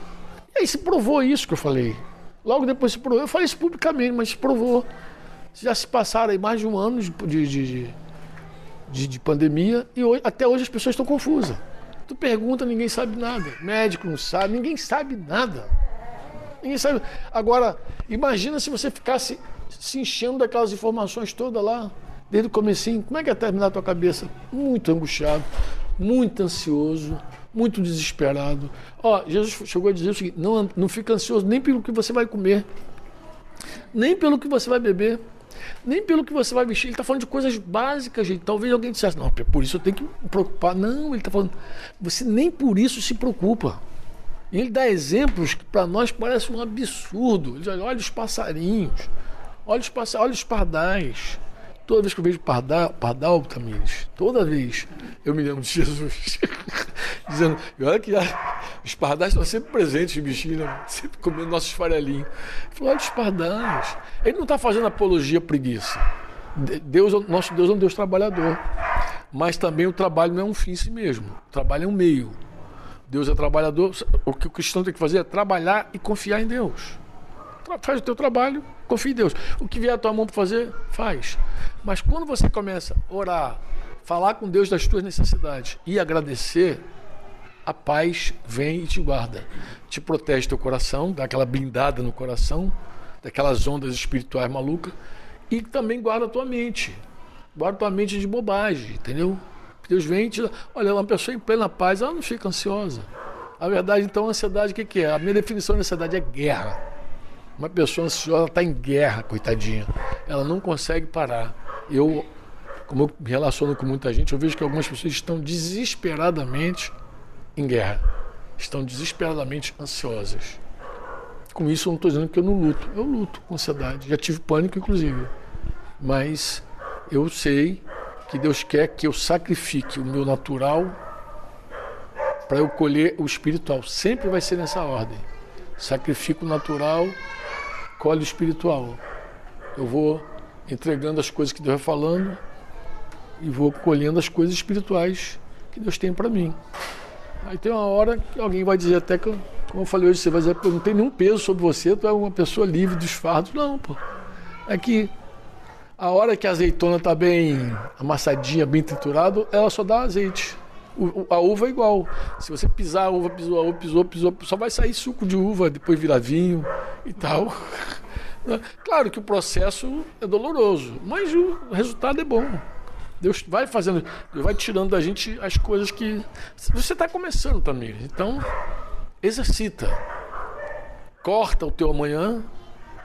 e aí se provou isso que eu falei. Logo depois se provou. Eu falei isso publicamente, mas se provou. Já se passaram aí mais de um ano de, de, de, de, de pandemia e hoje, até hoje as pessoas estão confusas. Tu pergunta, ninguém sabe nada. Médico não sabe, ninguém sabe nada. Ninguém sabe. Agora, imagina se você ficasse se enchendo daquelas informações todas lá, desde o comecinho. Como é que ia terminar a tua cabeça? Muito angustiado, muito ansioso, muito desesperado. Ó, Jesus chegou a dizer o seguinte: não, não fica ansioso nem pelo que você vai comer, nem pelo que você vai beber, nem pelo que você vai vestir. Ele está falando de coisas básicas, gente. Talvez alguém dissesse, não, por isso eu tenho que me preocupar. Não, ele está falando, você nem por isso se preocupa. E ele dá exemplos que para nós parece um absurdo. Ele diz, olha os passarinhos, olha os, pass... olha os pardais. Toda vez que eu vejo pardal, pardal Tamires, toda vez eu me lembro de Jesus. Dizendo, olha que os pardais estão sempre presentes, bichinho, né? sempre comendo nossos farelinhos. Ele falou, olha os pardais. Ele não está fazendo apologia à preguiça. Deus, nosso Deus é um Deus trabalhador. Mas também o trabalho não é um fim em si mesmo. O trabalho é um meio. Deus é trabalhador. O que o cristão tem que fazer é trabalhar e confiar em Deus. Faz o teu trabalho, confia em Deus. O que vier à tua mão para fazer, faz. Mas quando você começa a orar, falar com Deus das tuas necessidades e agradecer, a paz vem e te guarda. Te protege teu coração, dá aquela blindada no coração, daquelas ondas espirituais malucas, e também guarda a tua mente. Guarda a tua mente de bobagem, entendeu? Deus vem te. Olha, uma pessoa em plena paz, ela não fica ansiosa. A verdade, então, a ansiedade, o que, que é? A minha definição de ansiedade é guerra. Uma pessoa ansiosa está em guerra, coitadinha. Ela não consegue parar. Eu, como eu me relaciono com muita gente, eu vejo que algumas pessoas estão desesperadamente em guerra. Estão desesperadamente ansiosas. Com isso, eu não estou dizendo que eu não luto. Eu luto com ansiedade. Já tive pânico, inclusive. Mas eu sei que Deus quer que eu sacrifique o meu natural para eu colher o espiritual. Sempre vai ser nessa ordem. Sacrifico o natural colhe espiritual. Eu vou entregando as coisas que Deus vai falando e vou colhendo as coisas espirituais que Deus tem para mim. Aí tem uma hora que alguém vai dizer até que, como eu falei hoje, você vai dizer, não tem nenhum peso sobre você, tu é uma pessoa livre dos fardos. Não, pô. É que a hora que a azeitona está bem amassadinha, bem triturada, ela só dá azeite. A uva é igual. Se você pisar a uva, pisou a uva, pisou, pisou, só vai sair suco de uva, depois virar vinho e tal. Claro que o processo é doloroso, mas o resultado é bom. Deus vai fazendo, Deus vai tirando da gente as coisas que você está começando também. Então, exercita. Corta o teu amanhã,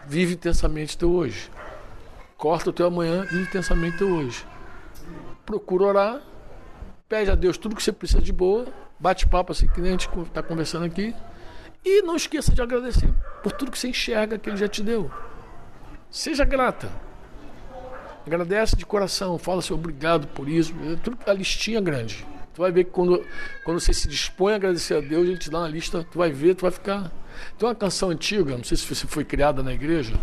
vive intensamente o teu hoje. Corta o teu amanhã, vive intensamente teu hoje. Procura orar, pede a Deus tudo que você precisa de boa, bate papo assim que nem a gente está conversando aqui. E não esqueça de agradecer por tudo que você enxerga que Ele já te deu. Seja grata. Agradece de coração, fala assim, obrigado por isso. Tudo a listinha grande. Tu vai ver que quando, quando você se dispõe a agradecer a Deus, Ele te dá uma lista, tu vai ver, tu vai ficar. Tem uma canção antiga, não sei se foi criada na igreja,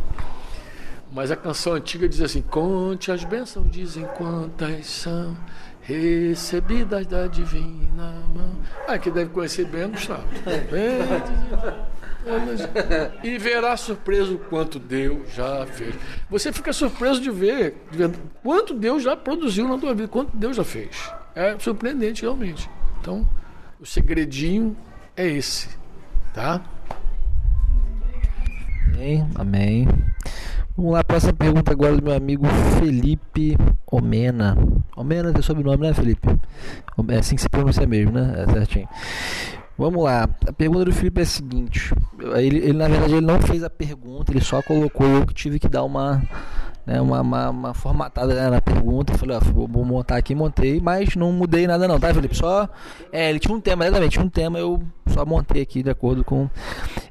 mas a canção antiga diz assim: Conte as bênçãos, dizem quantas são recebidas da divina mão. Ah, que deve conhecer bem, Gustavo. e verá surpreso quanto Deus já fez. Você fica surpreso de ver, de ver quanto Deus já produziu na tua vida, quanto Deus já fez. É surpreendente realmente. Então, o segredinho é esse, tá? Amém. Amém. Vamos lá, próxima pergunta agora do meu amigo Felipe Omena. Omena é sobrenome, né, Felipe? É assim que se pronuncia mesmo, né? É certinho. Vamos lá. A pergunta do Felipe é a seguinte. Ele, ele, na verdade, ele não fez a pergunta, ele só colocou eu que tive que dar uma né, uma, uma, uma, formatada né, na pergunta. Falei, ó, vou, montar aqui, montei, mas não mudei nada não, tá, Felipe? Só. É, ele tinha um tema, exatamente, tinha um tema, eu só montei aqui de acordo com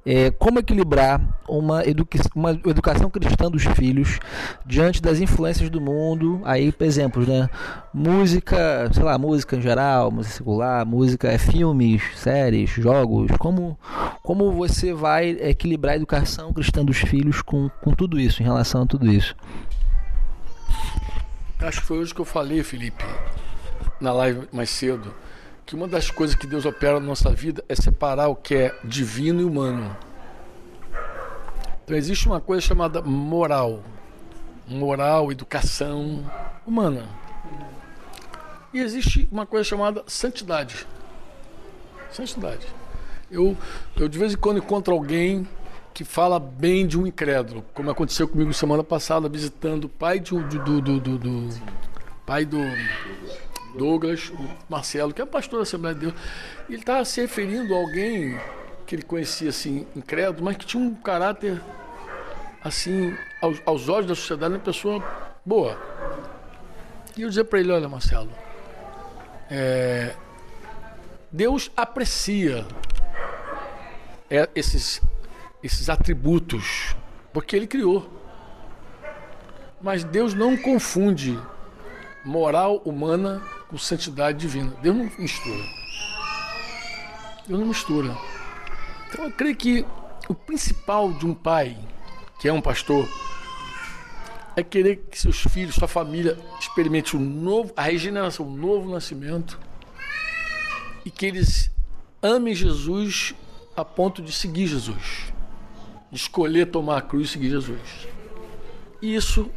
é, como equilibrar uma, educa uma educação cristã dos filhos diante das influências do mundo. Aí, por exemplo, né? Música, sei lá, música em geral, música secular, música, é, filmes, séries, jogos. Como, como você vai equilibrar a educação cristã dos filhos com, com tudo isso, em relação a tudo isso? Acho que foi hoje que eu falei, Felipe, na live mais cedo, que uma das coisas que Deus opera na nossa vida é separar o que é divino e humano. Então existe uma coisa chamada moral. Moral, educação humana. E existe uma coisa chamada santidade. Santidade. Eu, eu de vez em quando encontro alguém que fala bem de um incrédulo, como aconteceu comigo semana passada, visitando o pai do, do, do, do, do pai do Douglas, o Marcelo, que é pastor da Assembleia de Deus. Ele estava se referindo a alguém que ele conhecia assim, incrédulo, mas que tinha um caráter assim, aos, aos olhos da sociedade, uma pessoa boa. E eu dizia para ele, olha Marcelo, é, Deus aprecia é, esses esses atributos, porque ele criou. Mas Deus não confunde moral humana com santidade divina. Deus não mistura. Deus não mistura. Então eu creio que o principal de um pai, que é um pastor, é querer que seus filhos, sua família, experimente o novo, a regeneração, o novo nascimento e que eles amem Jesus a ponto de seguir Jesus escolher tomar a cruz e seguir Jesus. Isso,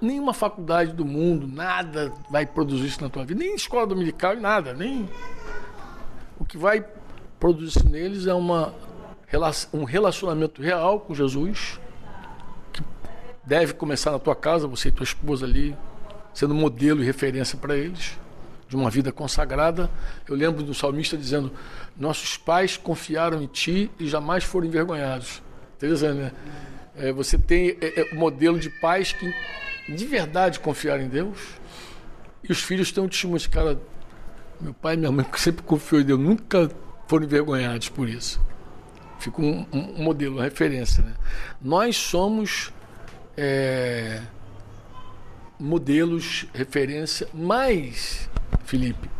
nenhuma faculdade do mundo, nada vai produzir isso na tua vida, nem escola dominical, nada, nem. O que vai produzir isso neles é uma, um relacionamento real com Jesus, que deve começar na tua casa, você e tua esposa ali, sendo modelo e referência para eles, de uma vida consagrada. Eu lembro do salmista dizendo: Nossos pais confiaram em ti e jamais foram envergonhados. Interessante, né? É, você tem é, é, modelo de pais que de verdade confiaram em Deus e os filhos têm um testemunho de cara. Meu pai e minha mãe sempre confiou em Deus, nunca foram envergonhados por isso. Fica um, um modelo, uma referência. Né? Nós somos é, modelos, referência, mas, Felipe,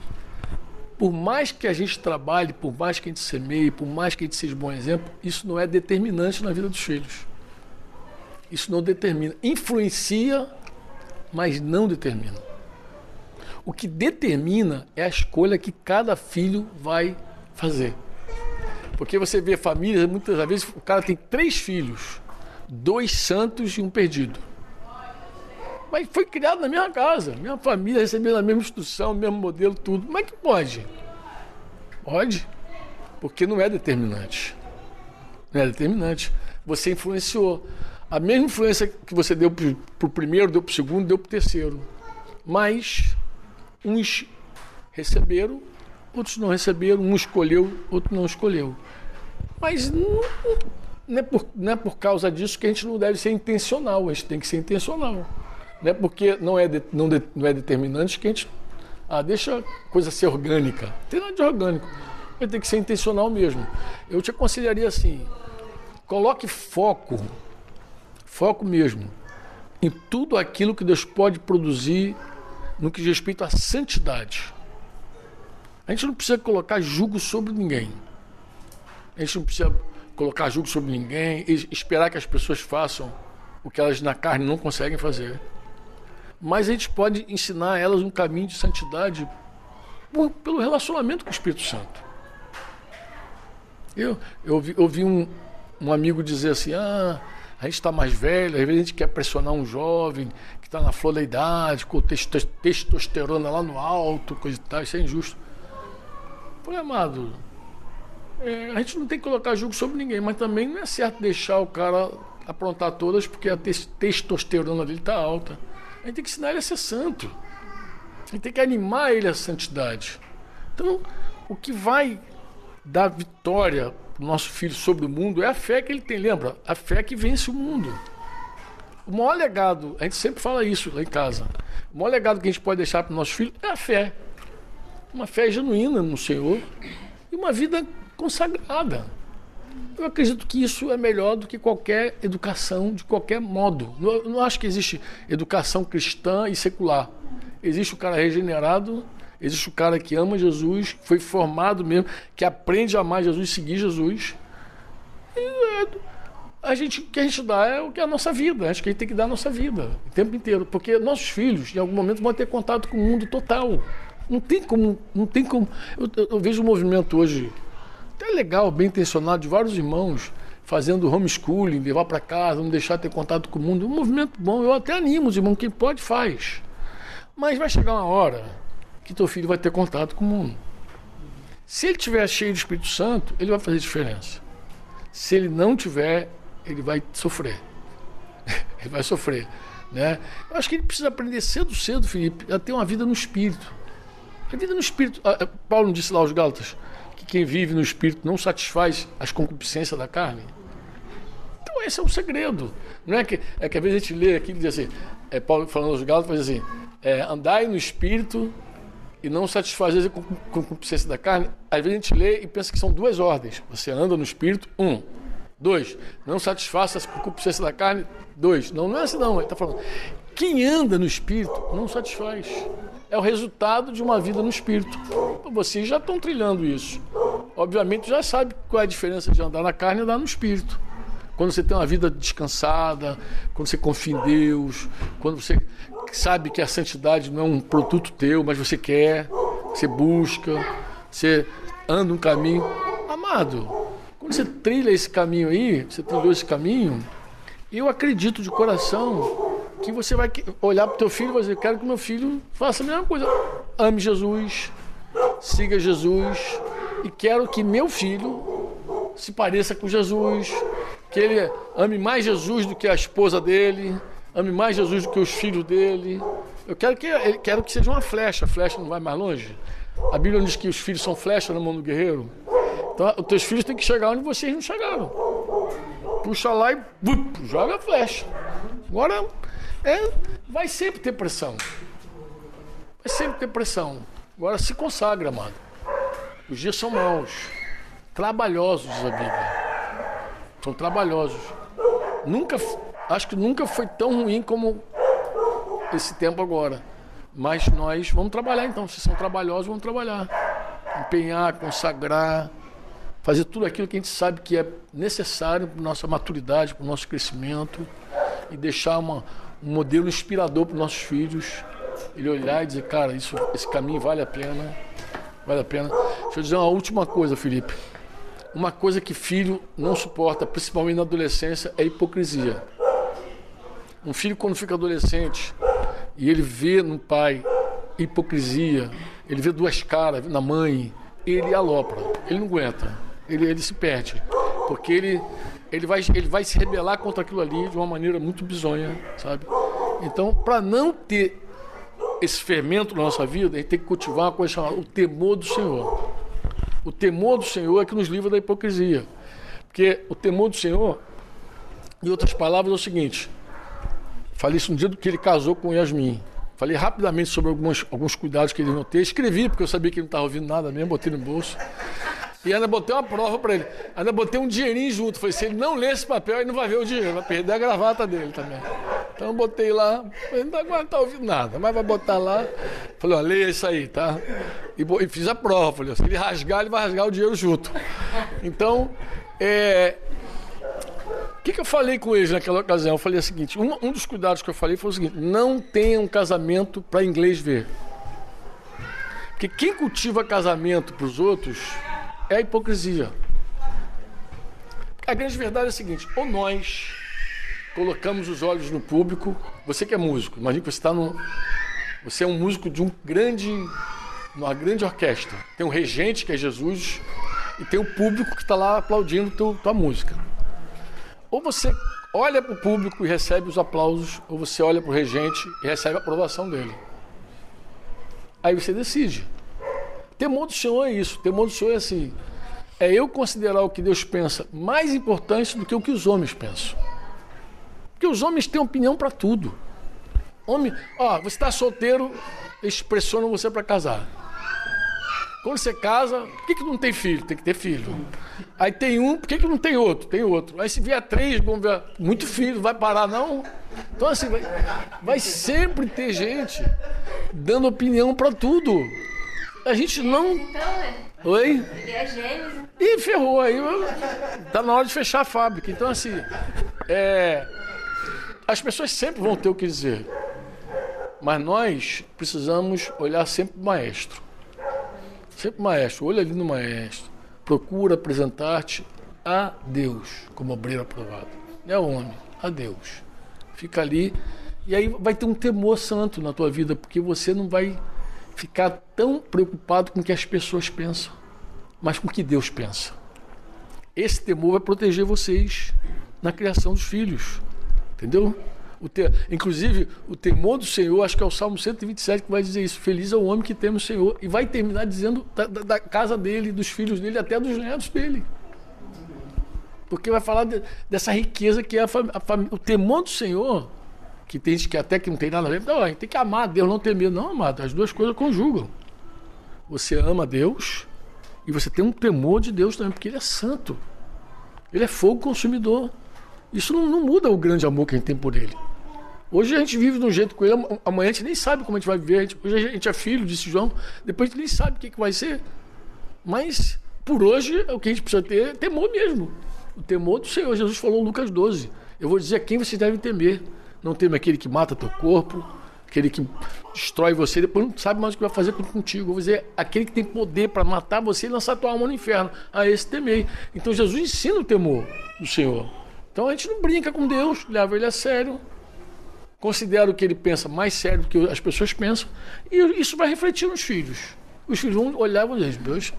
por mais que a gente trabalhe, por mais que a gente semeie, por mais que a gente seja bom exemplo, isso não é determinante na vida dos filhos. Isso não determina. Influencia, mas não determina. O que determina é a escolha que cada filho vai fazer. Porque você vê famílias, muitas vezes o cara tem três filhos, dois santos e um perdido. Mas foi criado na minha casa, minha família recebeu a mesma instrução, o mesmo modelo, tudo. Como é que pode? Pode, porque não é determinante. Não é determinante. Você influenciou. A mesma influência que você deu para o primeiro, deu para o segundo, deu para o terceiro. Mas uns receberam, outros não receberam, um escolheu, outro não escolheu. Mas não, não, é por, não é por causa disso que a gente não deve ser intencional, a gente tem que ser intencional. Não é porque não é, de, não, de, não é determinante que a gente. Ah, deixa a coisa ser orgânica. Não tem nada de orgânico. Vai ter que ser intencional mesmo. Eu te aconselharia assim: coloque foco, foco mesmo, em tudo aquilo que Deus pode produzir no que diz respeito à santidade. A gente não precisa colocar julgo sobre ninguém. A gente não precisa colocar julgo sobre ninguém, esperar que as pessoas façam o que elas na carne não conseguem fazer. Mas a gente pode ensinar elas um caminho de santidade por, pelo relacionamento com o Espírito Santo. Eu, eu ouvi, ouvi um, um amigo dizer assim: ah, a gente está mais velho, às vezes a gente quer pressionar um jovem que está na flor da idade, com testosterona lá no alto, coisa e tal, isso é injusto. Falei, amado, é, a gente não tem que colocar julgo sobre ninguém, mas também não é certo deixar o cara aprontar todas porque a testosterona dele está alta. A gente tem que ensinar ele a ser santo. A gente tem que animar ele à santidade. Então, o que vai dar vitória para o nosso filho sobre o mundo é a fé que ele tem. Lembra? A fé que vence o mundo. O maior legado, a gente sempre fala isso lá em casa. O maior legado que a gente pode deixar para o nosso filho é a fé. Uma fé genuína no Senhor e uma vida consagrada. Eu acredito que isso é melhor do que qualquer educação de qualquer modo. Eu não acho que existe educação cristã e secular. Existe o cara regenerado, existe o cara que ama Jesus, foi formado mesmo, que aprende a amar Jesus seguir Jesus. E é, a gente, o que a gente dá é o que é a nossa vida. Acho que a gente tem que dar a nossa vida o tempo inteiro. Porque nossos filhos, em algum momento, vão ter contato com o mundo total. Não tem como. Não tem como. Eu, eu, eu vejo um movimento hoje até legal, bem intencionado, de vários irmãos fazendo homeschooling, levar para casa, não deixar ter contato com o mundo. Um movimento bom, eu até animo os irmãos, quem pode faz. Mas vai chegar uma hora que teu filho vai ter contato com o mundo. Se ele tiver cheio do Espírito Santo, ele vai fazer diferença. Se ele não tiver, ele vai sofrer. ele vai sofrer. Né? Eu acho que ele precisa aprender cedo, cedo, Felipe, a ter uma vida no Espírito. A vida no Espírito. Ah, Paulo disse lá aos Gálatas: que quem vive no espírito não satisfaz as concupiscências da carne? Então esse é o segredo. Não é que, é que às vezes a gente lê aqui e diz assim, é Paulo falando aos Gálatas, faz assim, é, andai no espírito e não satisfazer a concupiscência da carne. Às vezes a gente lê e pensa que são duas ordens. Você anda no espírito, um. Dois, não satisfaça a concupiscência da carne. Dois, não, não é assim não. Ele está falando, quem anda no espírito não satisfaz é o resultado de uma vida no espírito. Vocês já estão trilhando isso. Obviamente já sabe qual é a diferença de andar na carne e andar no espírito. Quando você tem uma vida descansada, quando você confia em Deus, quando você sabe que a santidade não é um produto teu, mas você quer, você busca, você anda um caminho. Amado, quando você trilha esse caminho aí, você trilhou esse caminho, eu acredito de coração que você vai olhar para o teu filho e vai dizer, quero que meu filho faça a mesma coisa. Ame Jesus, siga Jesus e quero que meu filho se pareça com Jesus, que ele ame mais Jesus do que a esposa dele, ame mais Jesus do que os filhos dele. Eu quero que ele quero que seja uma flecha, a flecha não vai mais longe. A Bíblia diz que os filhos são flechas na mão do guerreiro. Então, os teus filhos têm que chegar onde vocês não chegaram. Puxa lá e joga a flecha. Agora é, vai sempre ter pressão. Vai sempre ter pressão. Agora se consagra, amado. Os dias são maus. Trabalhosos, a Bíblia. São trabalhosos. Nunca, acho que nunca foi tão ruim como esse tempo agora. Mas nós vamos trabalhar então. Se são trabalhosos, vamos trabalhar. Empenhar, consagrar, fazer tudo aquilo que a gente sabe que é necessário para nossa maturidade, para o nosso crescimento e deixar uma, um modelo inspirador para os nossos filhos. Ele olhar e dizer, cara, isso, esse caminho vale a pena, vale a pena. Deixa eu dizer uma última coisa, Felipe. Uma coisa que filho não suporta, principalmente na adolescência, é hipocrisia. Um filho quando fica adolescente e ele vê no pai hipocrisia, ele vê duas caras na mãe, ele alopra, ele não aguenta, ele, ele se perde, porque ele ele vai, ele vai se rebelar contra aquilo ali de uma maneira muito bizonha, sabe? Então, para não ter esse fermento na nossa vida, a gente tem que cultivar uma coisa chamada o temor do Senhor. O temor do Senhor é que nos livra da hipocrisia. Porque o temor do Senhor, em outras palavras, é o seguinte: falei isso no dia que ele casou com Yasmin. Falei rapidamente sobre alguns, alguns cuidados que ele não ter. Escrevi, porque eu sabia que ele não estava ouvindo nada mesmo, botei no bolso. E ainda botei uma prova para ele. Ainda botei um dinheirinho junto. Falei, se ele não ler esse papel, ele não vai ver o dinheiro, vai perder a gravata dele também. Então botei lá, ele agora não tá ouvindo nada, mas vai botar lá. Falei, ó, leia isso aí, tá? E, e fiz a prova. Falei, se ele rasgar, ele vai rasgar o dinheiro junto. Então, é, o que, que, eu falei com eles naquela ocasião? Eu falei o seguinte: um, um, dos cuidados que eu falei foi o seguinte: não tenha um casamento para inglês ver. Porque quem cultiva casamento para os outros é a hipocrisia. A grande verdade é a seguinte: ou nós colocamos os olhos no público, você que é músico, imagina que você está no. Você é um músico de um grande. uma grande orquestra. Tem um regente, que é Jesus, e tem o público que está lá aplaudindo teu, tua música. Ou você olha para o público e recebe os aplausos, ou você olha para o regente e recebe a aprovação dele. Aí você decide. Temor do Senhor é isso. Temor do Senhor é assim. É eu considerar o que Deus pensa mais importante do que o que os homens pensam. Porque os homens têm opinião para tudo. Homem, ó, você está solteiro, eles pressionam você para casar. Quando você casa, por que, que não tem filho? Tem que ter filho. Aí tem um, por que, que não tem outro? Tem outro. Aí se vier três, vamos ver, muito filho, vai parar não? Então assim, vai, vai sempre ter gente dando opinião para tudo. A gente não. Então, é. Oi? Ele é gêmeos. Ih, ferrou aí. Tá na hora de fechar a fábrica. Então, assim, é, as pessoas sempre vão ter o que dizer. Mas nós precisamos olhar sempre o maestro. Sempre maestro, olha ali no maestro. Procura apresentar-te a Deus como obreiro aprovado. Não é homem, a Deus. Fica ali e aí vai ter um temor santo na tua vida, porque você não vai ficar tão preocupado com o que as pessoas pensam, mas com o que Deus pensa. Esse temor vai proteger vocês na criação dos filhos. Entendeu? O te... Inclusive, o temor do Senhor, acho que é o Salmo 127 que vai dizer isso. Feliz é o homem que teme o Senhor. E vai terminar dizendo da, da, casa dele, dos filhos dele, até dos netos dele. Porque vai falar de, dessa riqueza que é a a fam... o temor do Senhor, que tem gente que até que não tem nada a ver. Gente tem que amar Deus, não ter medo. Não, amado, as duas coisas conjugam. Você ama Deus e você tem um temor de Deus também, porque Ele é santo. Ele é fogo consumidor. Isso não, não muda o grande amor que a gente tem por Ele. Hoje a gente vive de um jeito com ele, amanhã a gente nem sabe como a gente vai viver. A gente, hoje a gente é filho, disse João, depois a gente nem sabe o que, que vai ser. Mas por hoje o que a gente precisa ter é temor mesmo. O temor do Senhor. Jesus falou em Lucas 12. Eu vou dizer a quem vocês devem temer. Não teme aquele que mata teu corpo, aquele que destrói você, depois não sabe mais o que vai fazer contigo. Vou dizer aquele que tem poder para matar você e lançar tua alma no inferno. A esse temei. Então Jesus ensina o temor do Senhor. Então a gente não brinca com Deus, leva ele a sério considera o que ele pensa mais sério do que as pessoas pensam, e isso vai refletir nos filhos. Os filhos vão olhar e vão dizer, Deus,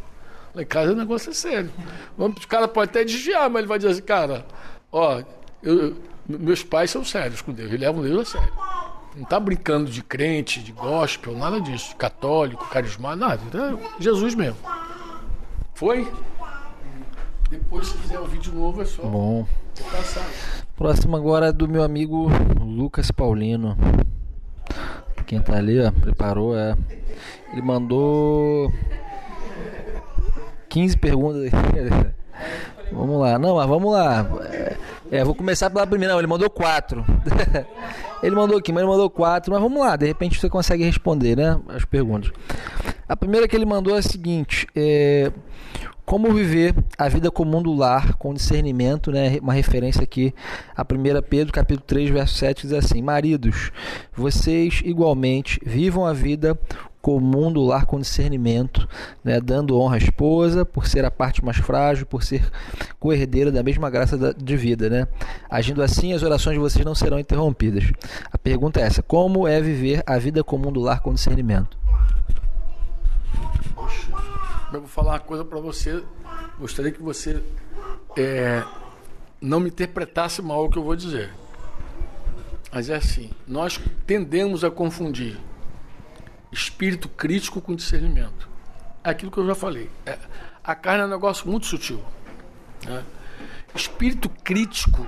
lá em casa o negócio é sério. O cara pode até desviar, mas ele vai dizer assim, cara, ó, eu, meus pais são sérios com Deus, eles levam Deus a sério. Não está brincando de crente, de gospel, nada disso. Católico, carismático, nada. Então, é Jesus mesmo. Foi? Depois, se quiser ouvir de novo, é só. Bom. Próximo agora é do meu amigo Lucas Paulino. Quem tá ali, ó, preparou, é. Ele mandou 15 perguntas. vamos lá. Não, mas vamos lá. É, vou começar pela primeira. Não, ele mandou quatro. ele mandou aqui, mas ele mandou quatro. Mas vamos lá, de repente você consegue responder, né? As perguntas. A primeira que ele mandou é a seguinte: é, como viver a vida comum do lar com discernimento, né? Uma referência aqui a 1 Pedro, capítulo 3, verso 7 diz assim: Maridos, vocês igualmente vivam a vida comum do lar com discernimento, né, dando honra à esposa por ser a parte mais frágil, por ser co-herdeira da mesma graça de vida, né? Agindo assim, as orações de vocês não serão interrompidas. A pergunta é essa: como é viver a vida comum do lar com discernimento? eu vou falar uma coisa para você. Gostaria que você é, não me interpretasse mal o que eu vou dizer. Mas é assim: nós tendemos a confundir espírito crítico com discernimento. É aquilo que eu já falei. É, a carne é um negócio muito sutil. Né? Espírito crítico.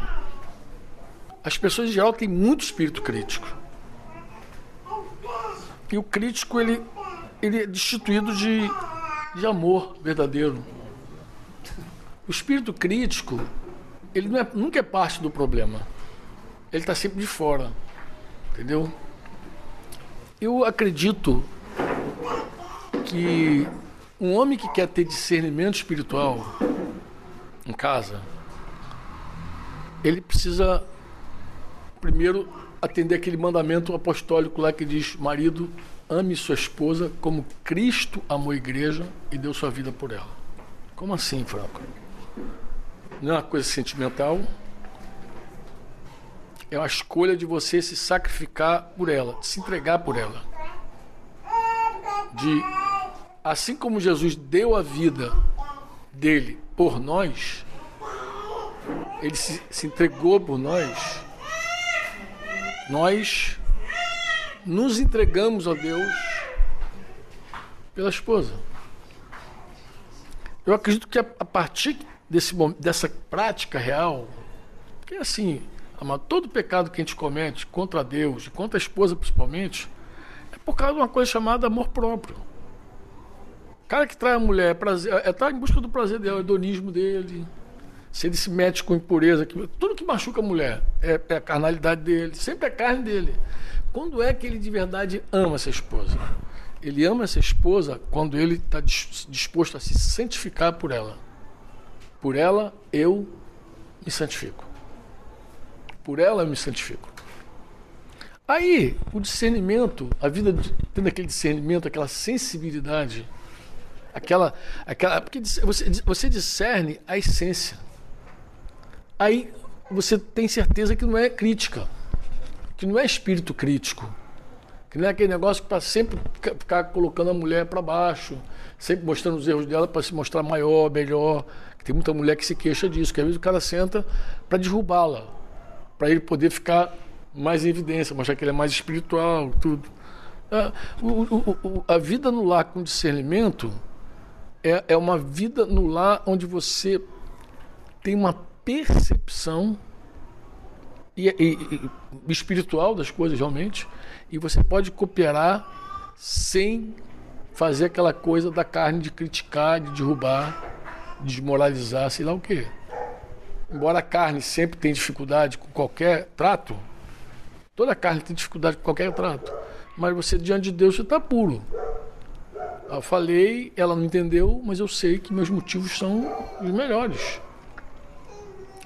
As pessoas em geral têm muito espírito crítico. E o crítico ele, ele é destituído de de amor verdadeiro. O espírito crítico, ele é, nunca é parte do problema. Ele está sempre de fora. Entendeu? Eu acredito que um homem que quer ter discernimento espiritual em casa, ele precisa primeiro atender aquele mandamento apostólico lá que diz: marido, ame sua esposa como Cristo amou a igreja e deu sua vida por ela. Como assim, Franco? Não é uma coisa sentimental, é uma escolha de você se sacrificar por ela, se entregar por ela. De assim como Jesus deu a vida dele por nós, ele se, se entregou por nós, nós nos entregamos a Deus pela esposa. Eu acredito que a, a partir desse, dessa prática real, que é assim, Amado, todo pecado que a gente comete contra Deus contra a esposa principalmente, é por causa de uma coisa chamada amor próprio. O cara que trai a mulher é prazer, é estar tá em busca do prazer dela, o hedonismo dele. Se ele se mete com impureza, tudo que machuca a mulher é, é a carnalidade dele, sempre é carne dele. Quando é que ele de verdade ama essa esposa? Ele ama essa esposa quando ele está disposto a se santificar por ela. Por ela, eu me santifico. Por ela eu me santifico. Aí, o discernimento, a vida tendo aquele discernimento, aquela sensibilidade, aquela. aquela porque você, você discerne a essência. Aí você tem certeza que não é crítica, que não é espírito crítico, que não é aquele negócio para sempre ficar colocando a mulher para baixo, sempre mostrando os erros dela para se mostrar maior, melhor. Tem muita mulher que se queixa disso, que às vezes o cara senta para derrubá-la para ele poder ficar mais em evidência, mostrar que ele é mais espiritual, tudo. É, o, o, o, a vida no lar com discernimento é, é uma vida no lar onde você tem uma percepção e, e, e, espiritual das coisas realmente, e você pode cooperar sem fazer aquela coisa da carne de criticar, de derrubar, de desmoralizar, sei lá o quê embora a carne sempre tenha dificuldade com qualquer trato, toda carne tem dificuldade com qualquer trato, mas você diante de Deus você está puro. Eu falei, ela não entendeu, mas eu sei que meus motivos são os melhores.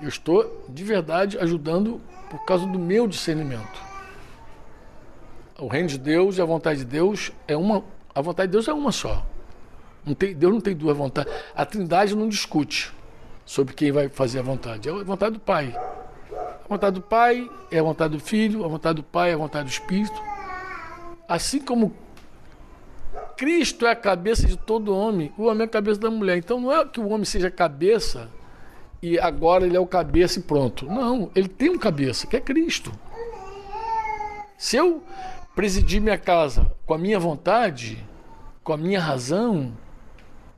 Eu estou de verdade ajudando por causa do meu discernimento. O reino de Deus e a vontade de Deus é uma, a vontade de Deus é uma só. Não tem, Deus não tem duas vontades. A Trindade não discute sobre quem vai fazer a vontade. É a vontade do Pai. A vontade do Pai é a vontade do Filho, a vontade do Pai é a vontade do Espírito. Assim como Cristo é a cabeça de todo homem, o homem é a cabeça da mulher. Então não é que o homem seja cabeça e agora ele é o cabeça e pronto. Não, ele tem um cabeça, que é Cristo. Se eu presidir minha casa com a minha vontade, com a minha razão,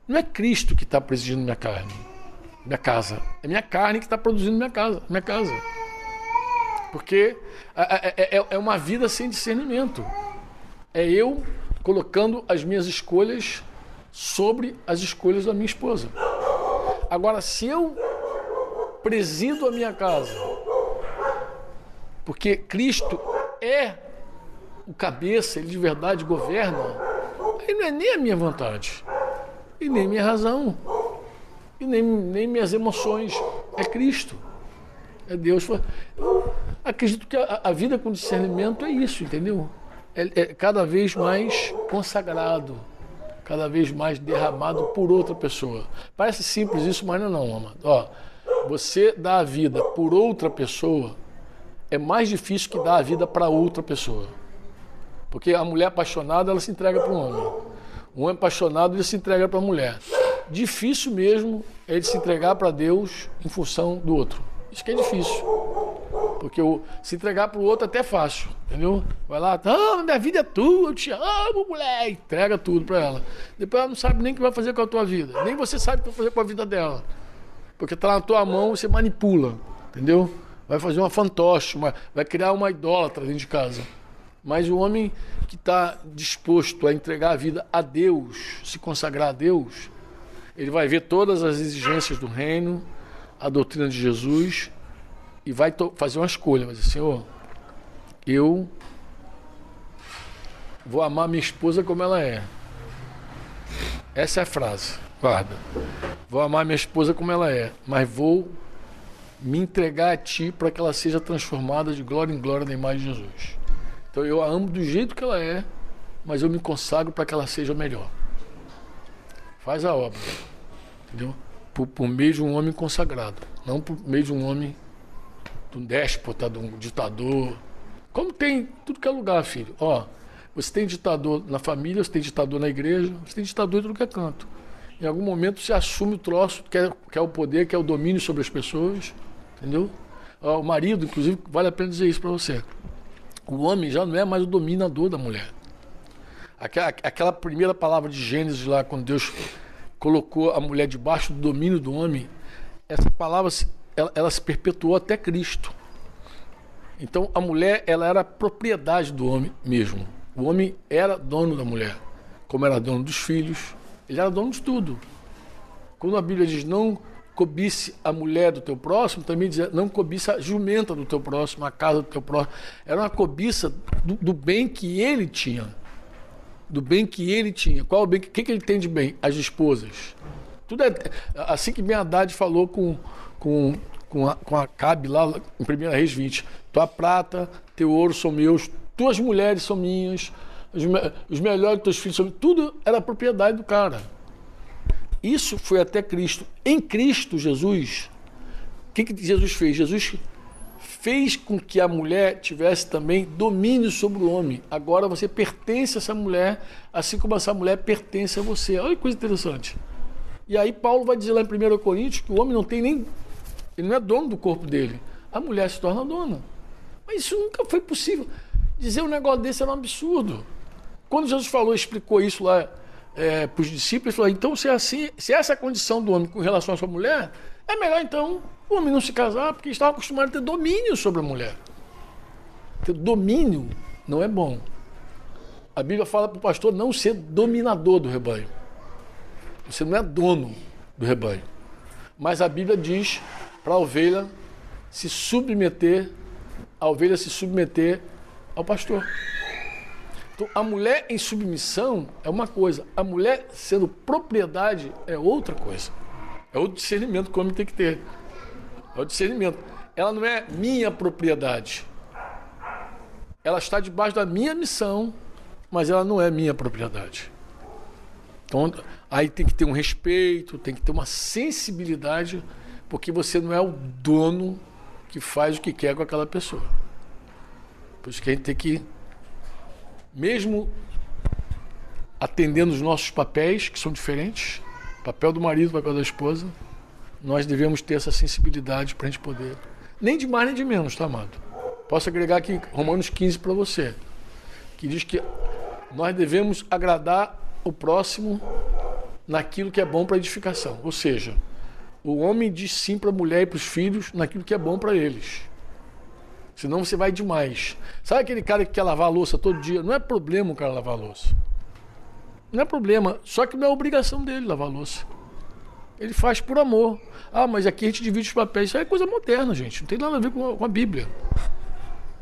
não é Cristo que está presidindo minha carne minha casa. É minha carne que está produzindo minha casa, minha casa. Porque é, é, é, é uma vida sem discernimento. É eu colocando as minhas escolhas sobre as escolhas da minha esposa. Agora, se eu presido a minha casa, porque Cristo é o cabeça, ele de verdade governa, aí não é nem a minha vontade e nem minha razão e nem, nem minhas emoções. É Cristo. É Deus. Eu acredito que a, a vida com discernimento é isso, entendeu? É, é, cada vez mais consagrado, cada vez mais derramado por outra pessoa. Parece simples isso, mas não, é não amado. Ó, você dá a vida por outra pessoa é mais difícil que dar a vida para outra pessoa. Porque a mulher apaixonada, ela se entrega para o homem. O homem apaixonado, ele se entrega para a mulher difícil mesmo é de se entregar para Deus em função do outro. Isso que é difícil. Porque se entregar para o outro é até fácil, entendeu? Vai lá, ah, minha vida é tua, eu te amo, mulher. Entrega tudo para ela. Depois ela não sabe nem o que vai fazer com a tua vida. Nem você sabe o que vai fazer com a vida dela. Porque está na tua mão, você manipula, entendeu? Vai fazer uma fantoche, uma, vai criar uma idólatra dentro de casa. Mas o homem que está disposto a entregar a vida a Deus, se consagrar a Deus, ele vai ver todas as exigências do reino, a doutrina de Jesus e vai fazer uma escolha. Vai dizer, Senhor, eu vou amar minha esposa como ela é. Essa é a frase. Guarda. Vou amar minha esposa como ela é, mas vou me entregar a ti para que ela seja transformada de glória em glória na imagem de Jesus. Então eu a amo do jeito que ela é, mas eu me consagro para que ela seja melhor. Faz a obra. Entendeu? Por, por meio de um homem consagrado, não por meio de um homem de um déspota, de um ditador. Como tem tudo que é lugar, filho. Ó, você tem ditador na família, você tem ditador na igreja, você tem ditador em tudo que é canto. Em algum momento você assume o troço, quer, quer o poder, quer o domínio sobre as pessoas. Entendeu? Ó, o marido, inclusive, vale a pena dizer isso para você. O homem já não é mais o dominador da mulher. Aquela, aquela primeira palavra de Gênesis lá, quando Deus colocou a mulher debaixo do domínio do homem, essa palavra ela, ela se perpetuou até Cristo. Então a mulher ela era propriedade do homem mesmo. O homem era dono da mulher, como era dono dos filhos, ele era dono de tudo. Quando a Bíblia diz não cobice a mulher do teu próximo, também dizia não cobice a jumenta do teu próximo, a casa do teu próximo. Era uma cobiça do, do bem que ele tinha. Do bem que ele tinha. Qual o bem? O que, que ele tem de bem? As esposas. Tudo é assim que Ben Haddad falou com, com, com, a, com lá em 1 Reis 20. Tua prata, teu ouro são meus, tuas mulheres são minhas, os, os melhores dos teus filhos são Tudo era propriedade do cara. Isso foi até Cristo. Em Cristo Jesus, o que, que Jesus fez? Jesus fez com que a mulher tivesse também domínio sobre o homem. Agora você pertence a essa mulher, assim como essa mulher pertence a você. Olha que coisa interessante. E aí Paulo vai dizer lá em 1 Coríntios que o homem não tem nem. Ele não é dono do corpo dele. A mulher se torna dona. Mas isso nunca foi possível. Dizer um negócio desse era um absurdo. Quando Jesus falou, explicou isso lá é, para os discípulos, ele falou: então, se, é assim, se essa é a condição do homem com relação à sua mulher, é melhor então o homem não se casar, porque estava acostumado a ter domínio sobre a mulher. Ter domínio não é bom. A Bíblia fala para o pastor não ser dominador do rebanho. Você não é dono do rebanho. Mas a Bíblia diz para a ovelha se submeter, a ovelha se submeter ao pastor. Então, a mulher em submissão é uma coisa, a mulher sendo propriedade é outra coisa. É o discernimento que o homem tem que ter. É o discernimento. Ela não é minha propriedade. Ela está debaixo da minha missão, mas ela não é minha propriedade. Então, aí tem que ter um respeito, tem que ter uma sensibilidade, porque você não é o dono que faz o que quer com aquela pessoa. Por isso que a gente tem que, mesmo atendendo os nossos papéis, que são diferentes, papel do marido, papel da esposa, nós devemos ter essa sensibilidade para a gente poder. Nem de mais nem de menos, tá, amado? Posso agregar aqui Romanos 15 para você, que diz que nós devemos agradar o próximo naquilo que é bom para edificação. Ou seja, o homem diz sim para a mulher e para os filhos naquilo que é bom para eles. Senão você vai demais. Sabe aquele cara que quer lavar a louça todo dia? Não é problema o cara lavar a louça. Não é problema. Só que não é obrigação dele lavar a louça. Ele faz por amor. Ah, mas aqui a gente divide os papéis. Isso é coisa moderna, gente. Não tem nada a ver com a, com a Bíblia.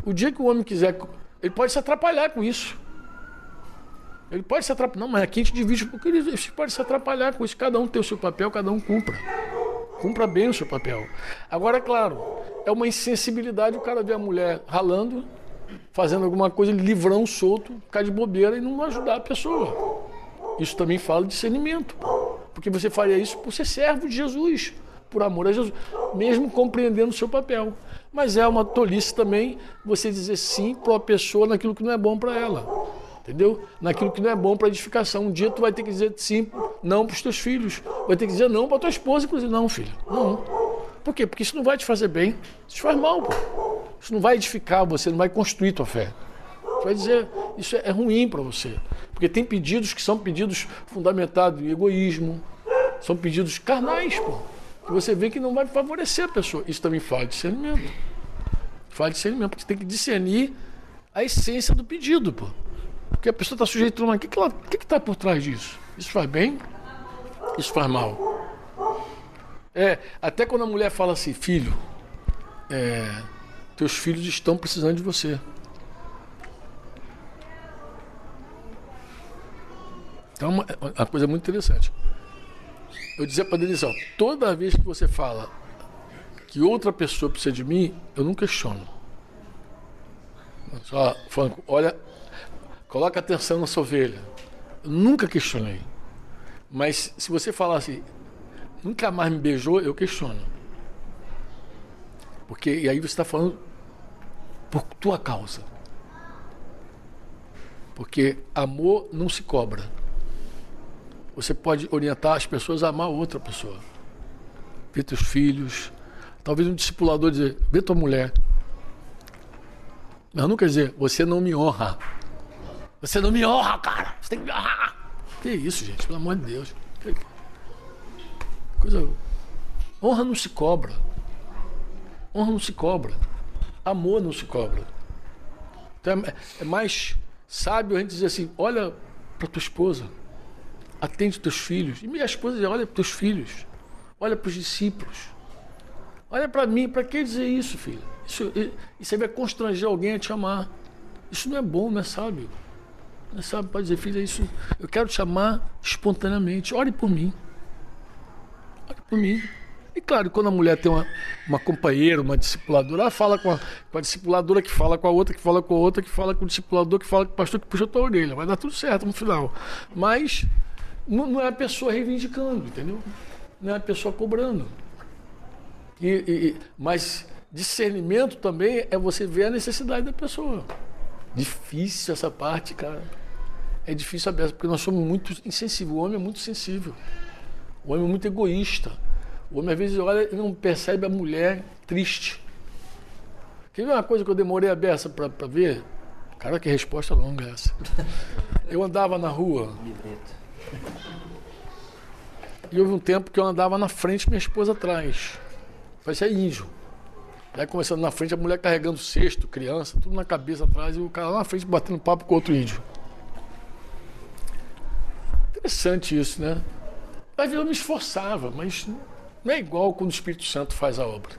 O dia que o homem quiser. Ele pode se atrapalhar com isso. Ele pode se atrapalhar. Não, mas aqui a gente divide. Porque ele pode se atrapalhar com isso. Cada um tem o seu papel, cada um cumpra. Cumpra bem o seu papel. Agora, é claro, é uma insensibilidade o cara ver a mulher ralando, fazendo alguma coisa, livrão solto, ficar de bobeira e não ajudar a pessoa. Isso também fala de discernimento. Porque você faria isso por ser servo de Jesus, por amor a Jesus, mesmo compreendendo o seu papel. Mas é uma tolice também você dizer sim para uma pessoa naquilo que não é bom para ela. Entendeu? Naquilo que não é bom para edificação. Um dia tu vai ter que dizer sim, não para os teus filhos. Vai ter que dizer não para tua esposa, inclusive. Não, filho. Não. Por quê? Porque isso não vai te fazer bem. Isso te faz mal, pô. Isso não vai edificar você, não vai construir tua fé. Vai dizer, isso é ruim para você. Porque tem pedidos que são pedidos fundamentados em egoísmo, são pedidos carnais, pô. Que você vê que não vai favorecer a pessoa. Isso também de discernimento. De discernimento, porque você tem que discernir a essência do pedido, pô. Porque a pessoa está sujeita a uma. O que está que que tá por trás disso? Isso faz bem? Isso faz mal? É, até quando a mulher fala assim, filho, é, teus filhos estão precisando de você. Então, uma, uma coisa muito interessante. Eu dizia para Denise, ó, toda vez que você fala que outra pessoa precisa de mim, eu não questiono. Só, Franco, olha, coloca atenção na sua ovelha. Eu nunca questionei. Mas se você falar assim, nunca mais me beijou, eu questiono. Porque e aí você está falando por tua causa. Porque amor não se cobra. Você pode orientar as pessoas a amar outra pessoa. Ver teus filhos. Talvez um discipulador dizer, vê tua mulher. Mas não quer dizer, você não me honra. Você não me honra, cara. Você tem que me honrar. Que isso, gente, pelo amor de Deus. Coisa. Honra não se cobra. Honra não se cobra. Amor não se cobra. Então é, é mais sábio a gente dizer assim: olha para tua esposa, atende teus filhos. E minha esposa olha para teus filhos, olha para os discípulos. Olha para mim, para que dizer isso, filho? Isso, isso vai constranger alguém a te amar. Isso não é bom, não é sábio. Não é sábio para dizer, filha, isso. Eu quero te amar espontaneamente. Ore por mim. Ore por mim. E claro, quando a mulher tem uma, uma companheira, uma discipuladora, ela fala com a, com a discipuladora que fala com a outra, que fala com a outra, que fala com o discipulador, que fala com o pastor, que puxa a tua orelha. Vai dar tudo certo no final. Mas não, é a pessoa reivindicando, entendeu? Não é a pessoa cobrando. E, e, mas discernimento também é você ver a necessidade da pessoa. Difícil essa parte, cara. É difícil a porque nós somos muito insensíveis. O homem é muito sensível. O homem é muito egoísta. O homem às vezes olha e não percebe a mulher triste. Quer ver uma coisa que eu demorei a beça para ver? Cara, que resposta longa é essa. Eu andava na rua. E houve um tempo que eu andava na frente minha esposa atrás. Parecia índio. Aí começando na frente, a mulher carregando cesto, criança, tudo na cabeça atrás, e o cara lá na frente batendo papo com outro índio. Interessante isso, né? Vezes eu me esforçava, mas não é igual quando o Espírito Santo faz a obra.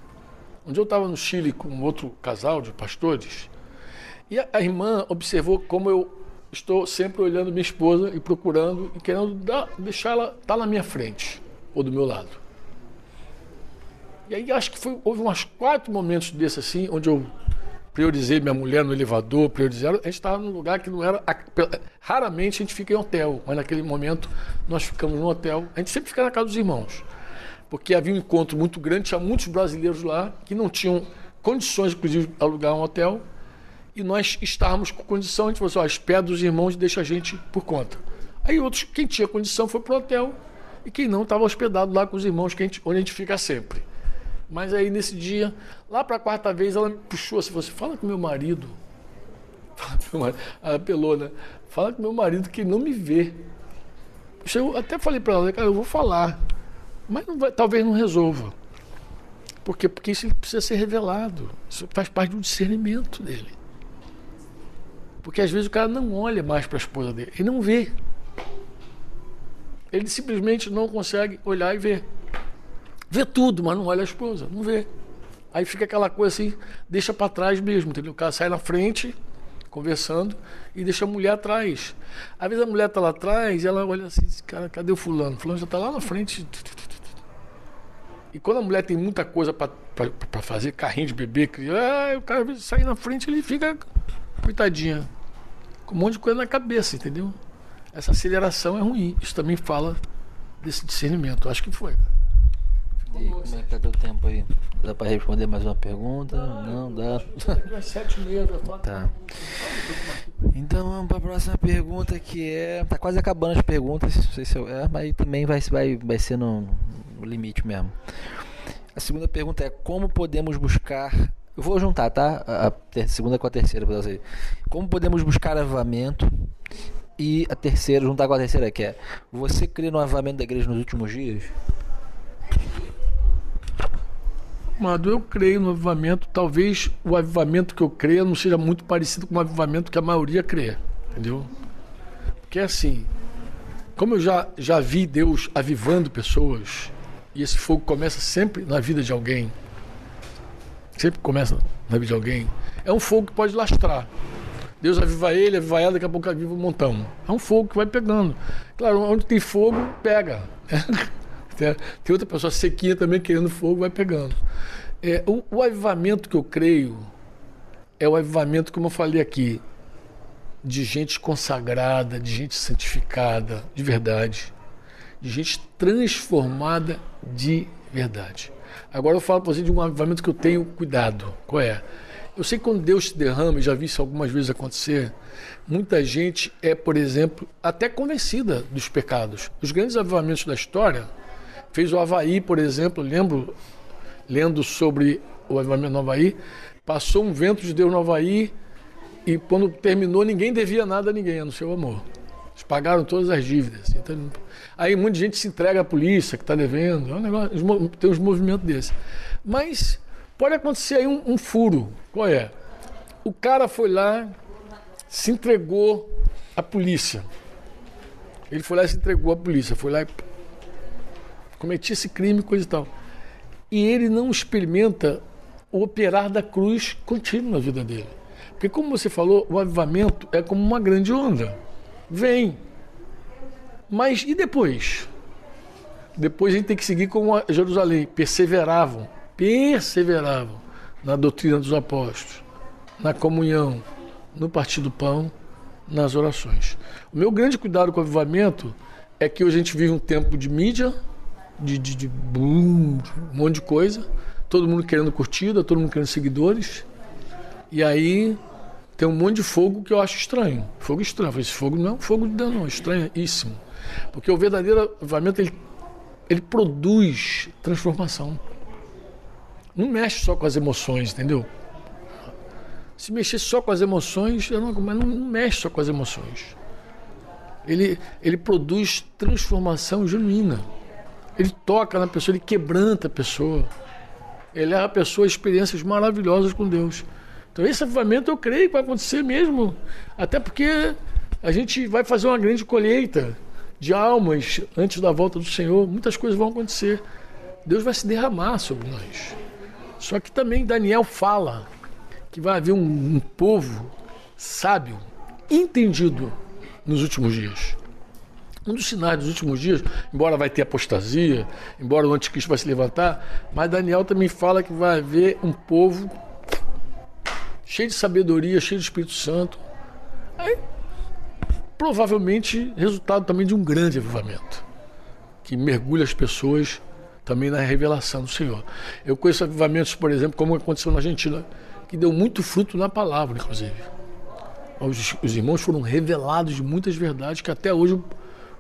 Um dia eu estava no Chile com outro casal de pastores e a irmã observou como eu estou sempre olhando minha esposa e procurando e querendo dar, deixar ela estar tá na minha frente ou do meu lado. E aí acho que foi, houve uns quatro momentos desses assim, onde eu priorizei minha mulher no elevador, priorizei. A gente estava num lugar que não era. Raramente a gente fica em hotel, mas naquele momento nós ficamos no hotel. A gente sempre fica na casa dos irmãos porque havia um encontro muito grande, tinha muitos brasileiros lá que não tinham condições, inclusive, de alugar um hotel. E nós estávamos com condição, a gente falou assim, ó, dos irmãos deixa a gente por conta. Aí outros, quem tinha condição foi para o hotel e quem não estava hospedado lá com os irmãos, que a gente, onde a gente fica sempre. Mas aí nesse dia, lá para a quarta vez, ela me puxou assim, você assim, fala com meu marido. Fala com meu marido. Ela apelou, né? Fala com meu marido que não me vê. Eu até falei para ela, cara, eu vou falar. Mas não vai, talvez não resolva. Por quê? Porque isso precisa ser revelado. Isso faz parte do discernimento dele. Porque às vezes o cara não olha mais para a esposa dele. Ele não vê. Ele simplesmente não consegue olhar e ver. Vê tudo, mas não olha a esposa. Não vê. Aí fica aquela coisa assim, deixa para trás mesmo, entendeu? O cara sai na frente, conversando, e deixa a mulher atrás. Às vezes a mulher está lá atrás e ela olha assim, cara, cadê o fulano? O fulano já está lá na frente. E quando a mulher tem muita coisa para fazer, carrinho de bebê, o cara sai na frente ele fica, coitadinha, com um monte de coisa na cabeça, entendeu? Essa aceleração é ruim. Isso também fala desse discernimento. Acho que foi. E como é que tá teu tempo aí? Dá para responder mais uma pergunta? Não, não dá. Sete meses, tá. Então vamos para a próxima pergunta que é. Tá quase acabando as perguntas, não sei se eu. É, mas também vai, vai, vai ser no, no limite mesmo. A segunda pergunta é como podemos buscar. Eu vou juntar, tá? A, segunda com a terceira para você. Como podemos buscar avivamento? E a terceira, juntar com a terceira, que é: Você crê no avivamento da igreja nos últimos dias? Amado, eu creio no avivamento. Talvez o avivamento que eu creia não seja muito parecido com o avivamento que a maioria crê. Entendeu? Porque assim, como eu já, já vi Deus avivando pessoas, e esse fogo começa sempre na vida de alguém, sempre começa na vida de alguém, é um fogo que pode lastrar. Deus aviva ele, aviva ela, daqui a pouco aviva um montão. É um fogo que vai pegando. Claro, onde tem fogo, pega. tem outra pessoa sequinha também querendo fogo, vai pegando. É, o, o avivamento que eu creio é o avivamento, como eu falei aqui, de gente consagrada, de gente santificada, de verdade, de gente transformada de verdade. Agora eu falo para você de um avivamento que eu tenho cuidado. Qual é? Eu sei que quando Deus se derrama, e já vi isso algumas vezes acontecer, muita gente é, por exemplo, até convencida dos pecados. Os grandes avivamentos da história, fez o Havaí, por exemplo, lembro, lendo sobre o avivamento no Havaí, passou um vento de Deus no Havaí e quando terminou ninguém devia nada a ninguém, no seu amor. Eles pagaram todas as dívidas. Então, aí muita gente se entrega à polícia que está devendo, é um negócio, tem uns movimentos desses. Mas pode acontecer aí um, um furo. Qual é? O cara foi lá, se entregou à polícia. Ele foi lá e se entregou à polícia. Foi lá e cometia esse crime, coisa e tal. E ele não experimenta o operar da cruz contínuo na vida dele. Porque, como você falou, o avivamento é como uma grande onda. Vem. Mas e depois? Depois a gente tem que seguir como Jerusalém. Perseveravam perseveravam na doutrina dos apóstolos, na comunhão, no partir do pão, nas orações. O meu grande cuidado com o avivamento é que hoje a gente vive um tempo de mídia, de, de, de boom, um monte de coisa, todo mundo querendo curtida, todo mundo querendo seguidores, e aí tem um monte de fogo que eu acho estranho. Fogo estranho. Esse fogo não é um fogo de Deus, não, é estranhíssimo. Porque o verdadeiro avivamento, ele, ele produz transformação. Não mexe só com as emoções, entendeu? Se mexer só com as emoções, não, mas não mexe só com as emoções. Ele, ele produz transformação genuína. Ele toca na pessoa, ele quebranta a pessoa. Ele leva a pessoa a experiências maravilhosas com Deus. Então esse avivamento eu creio que vai acontecer mesmo. Até porque a gente vai fazer uma grande colheita de almas antes da volta do Senhor. Muitas coisas vão acontecer. Deus vai se derramar sobre nós. Só que também Daniel fala que vai haver um, um povo sábio, entendido nos últimos dias. Um dos sinais dos últimos dias, embora vai ter apostasia, embora o anticristo vai se levantar, mas Daniel também fala que vai haver um povo cheio de sabedoria, cheio de Espírito Santo. Aí, provavelmente resultado também de um grande avivamento que mergulha as pessoas também na revelação do Senhor. Eu conheço avivamentos, por exemplo, como aconteceu na Argentina, que deu muito fruto na palavra, inclusive. Os, os irmãos foram revelados de muitas verdades que até hoje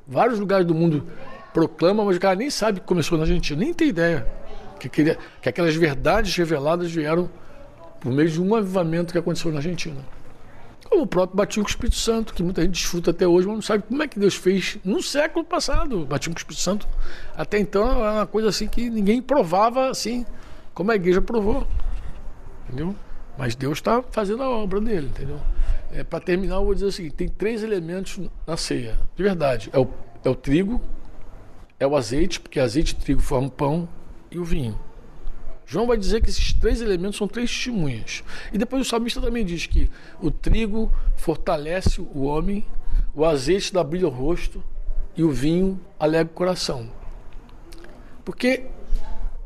vários lugares do mundo proclamam, mas o cara nem sabe que começou na Argentina, nem tem ideia que, que aquelas verdades reveladas vieram por meio de um avivamento que aconteceu na Argentina. O próprio batismo com o Espírito Santo, que muita gente desfruta até hoje, mas não sabe como é que Deus fez no século passado. Batismo com o Espírito Santo, até então, era uma coisa assim que ninguém provava assim, como a igreja provou. Entendeu? Mas Deus está fazendo a obra dele, entendeu? É, Para terminar, eu vou dizer o seguinte: tem três elementos na ceia, de verdade. É o, é o trigo, é o azeite, porque azeite e trigo formam pão, e o vinho. João vai dizer que esses três elementos são três testemunhas. E depois o salmista também diz que o trigo fortalece o homem, o azeite dá brilho ao rosto e o vinho alegra o coração. Porque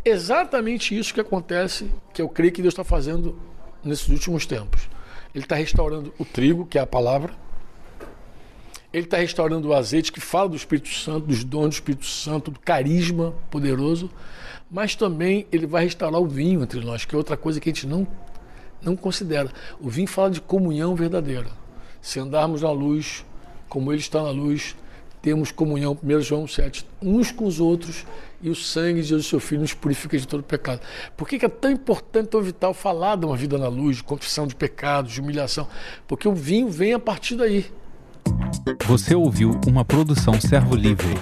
exatamente isso que acontece, que eu creio que Deus está fazendo nesses últimos tempos. Ele está restaurando o trigo, que é a palavra. Ele está restaurando o azeite, que fala do Espírito Santo, dos dons do Espírito Santo, do carisma poderoso mas também ele vai restaurar o vinho entre nós, que é outra coisa que a gente não, não considera. O vinho fala de comunhão verdadeira. Se andarmos na luz, como ele está na luz, temos comunhão, 1 João 7, uns com os outros, e o sangue de Jesus, seu Filho, nos purifica de todo pecado. Por que, é tão importante, tão vital, falar de uma vida na luz, de confissão de pecados, de humilhação? Porque o vinho vem a partir daí. Você ouviu uma produção Servo Livre.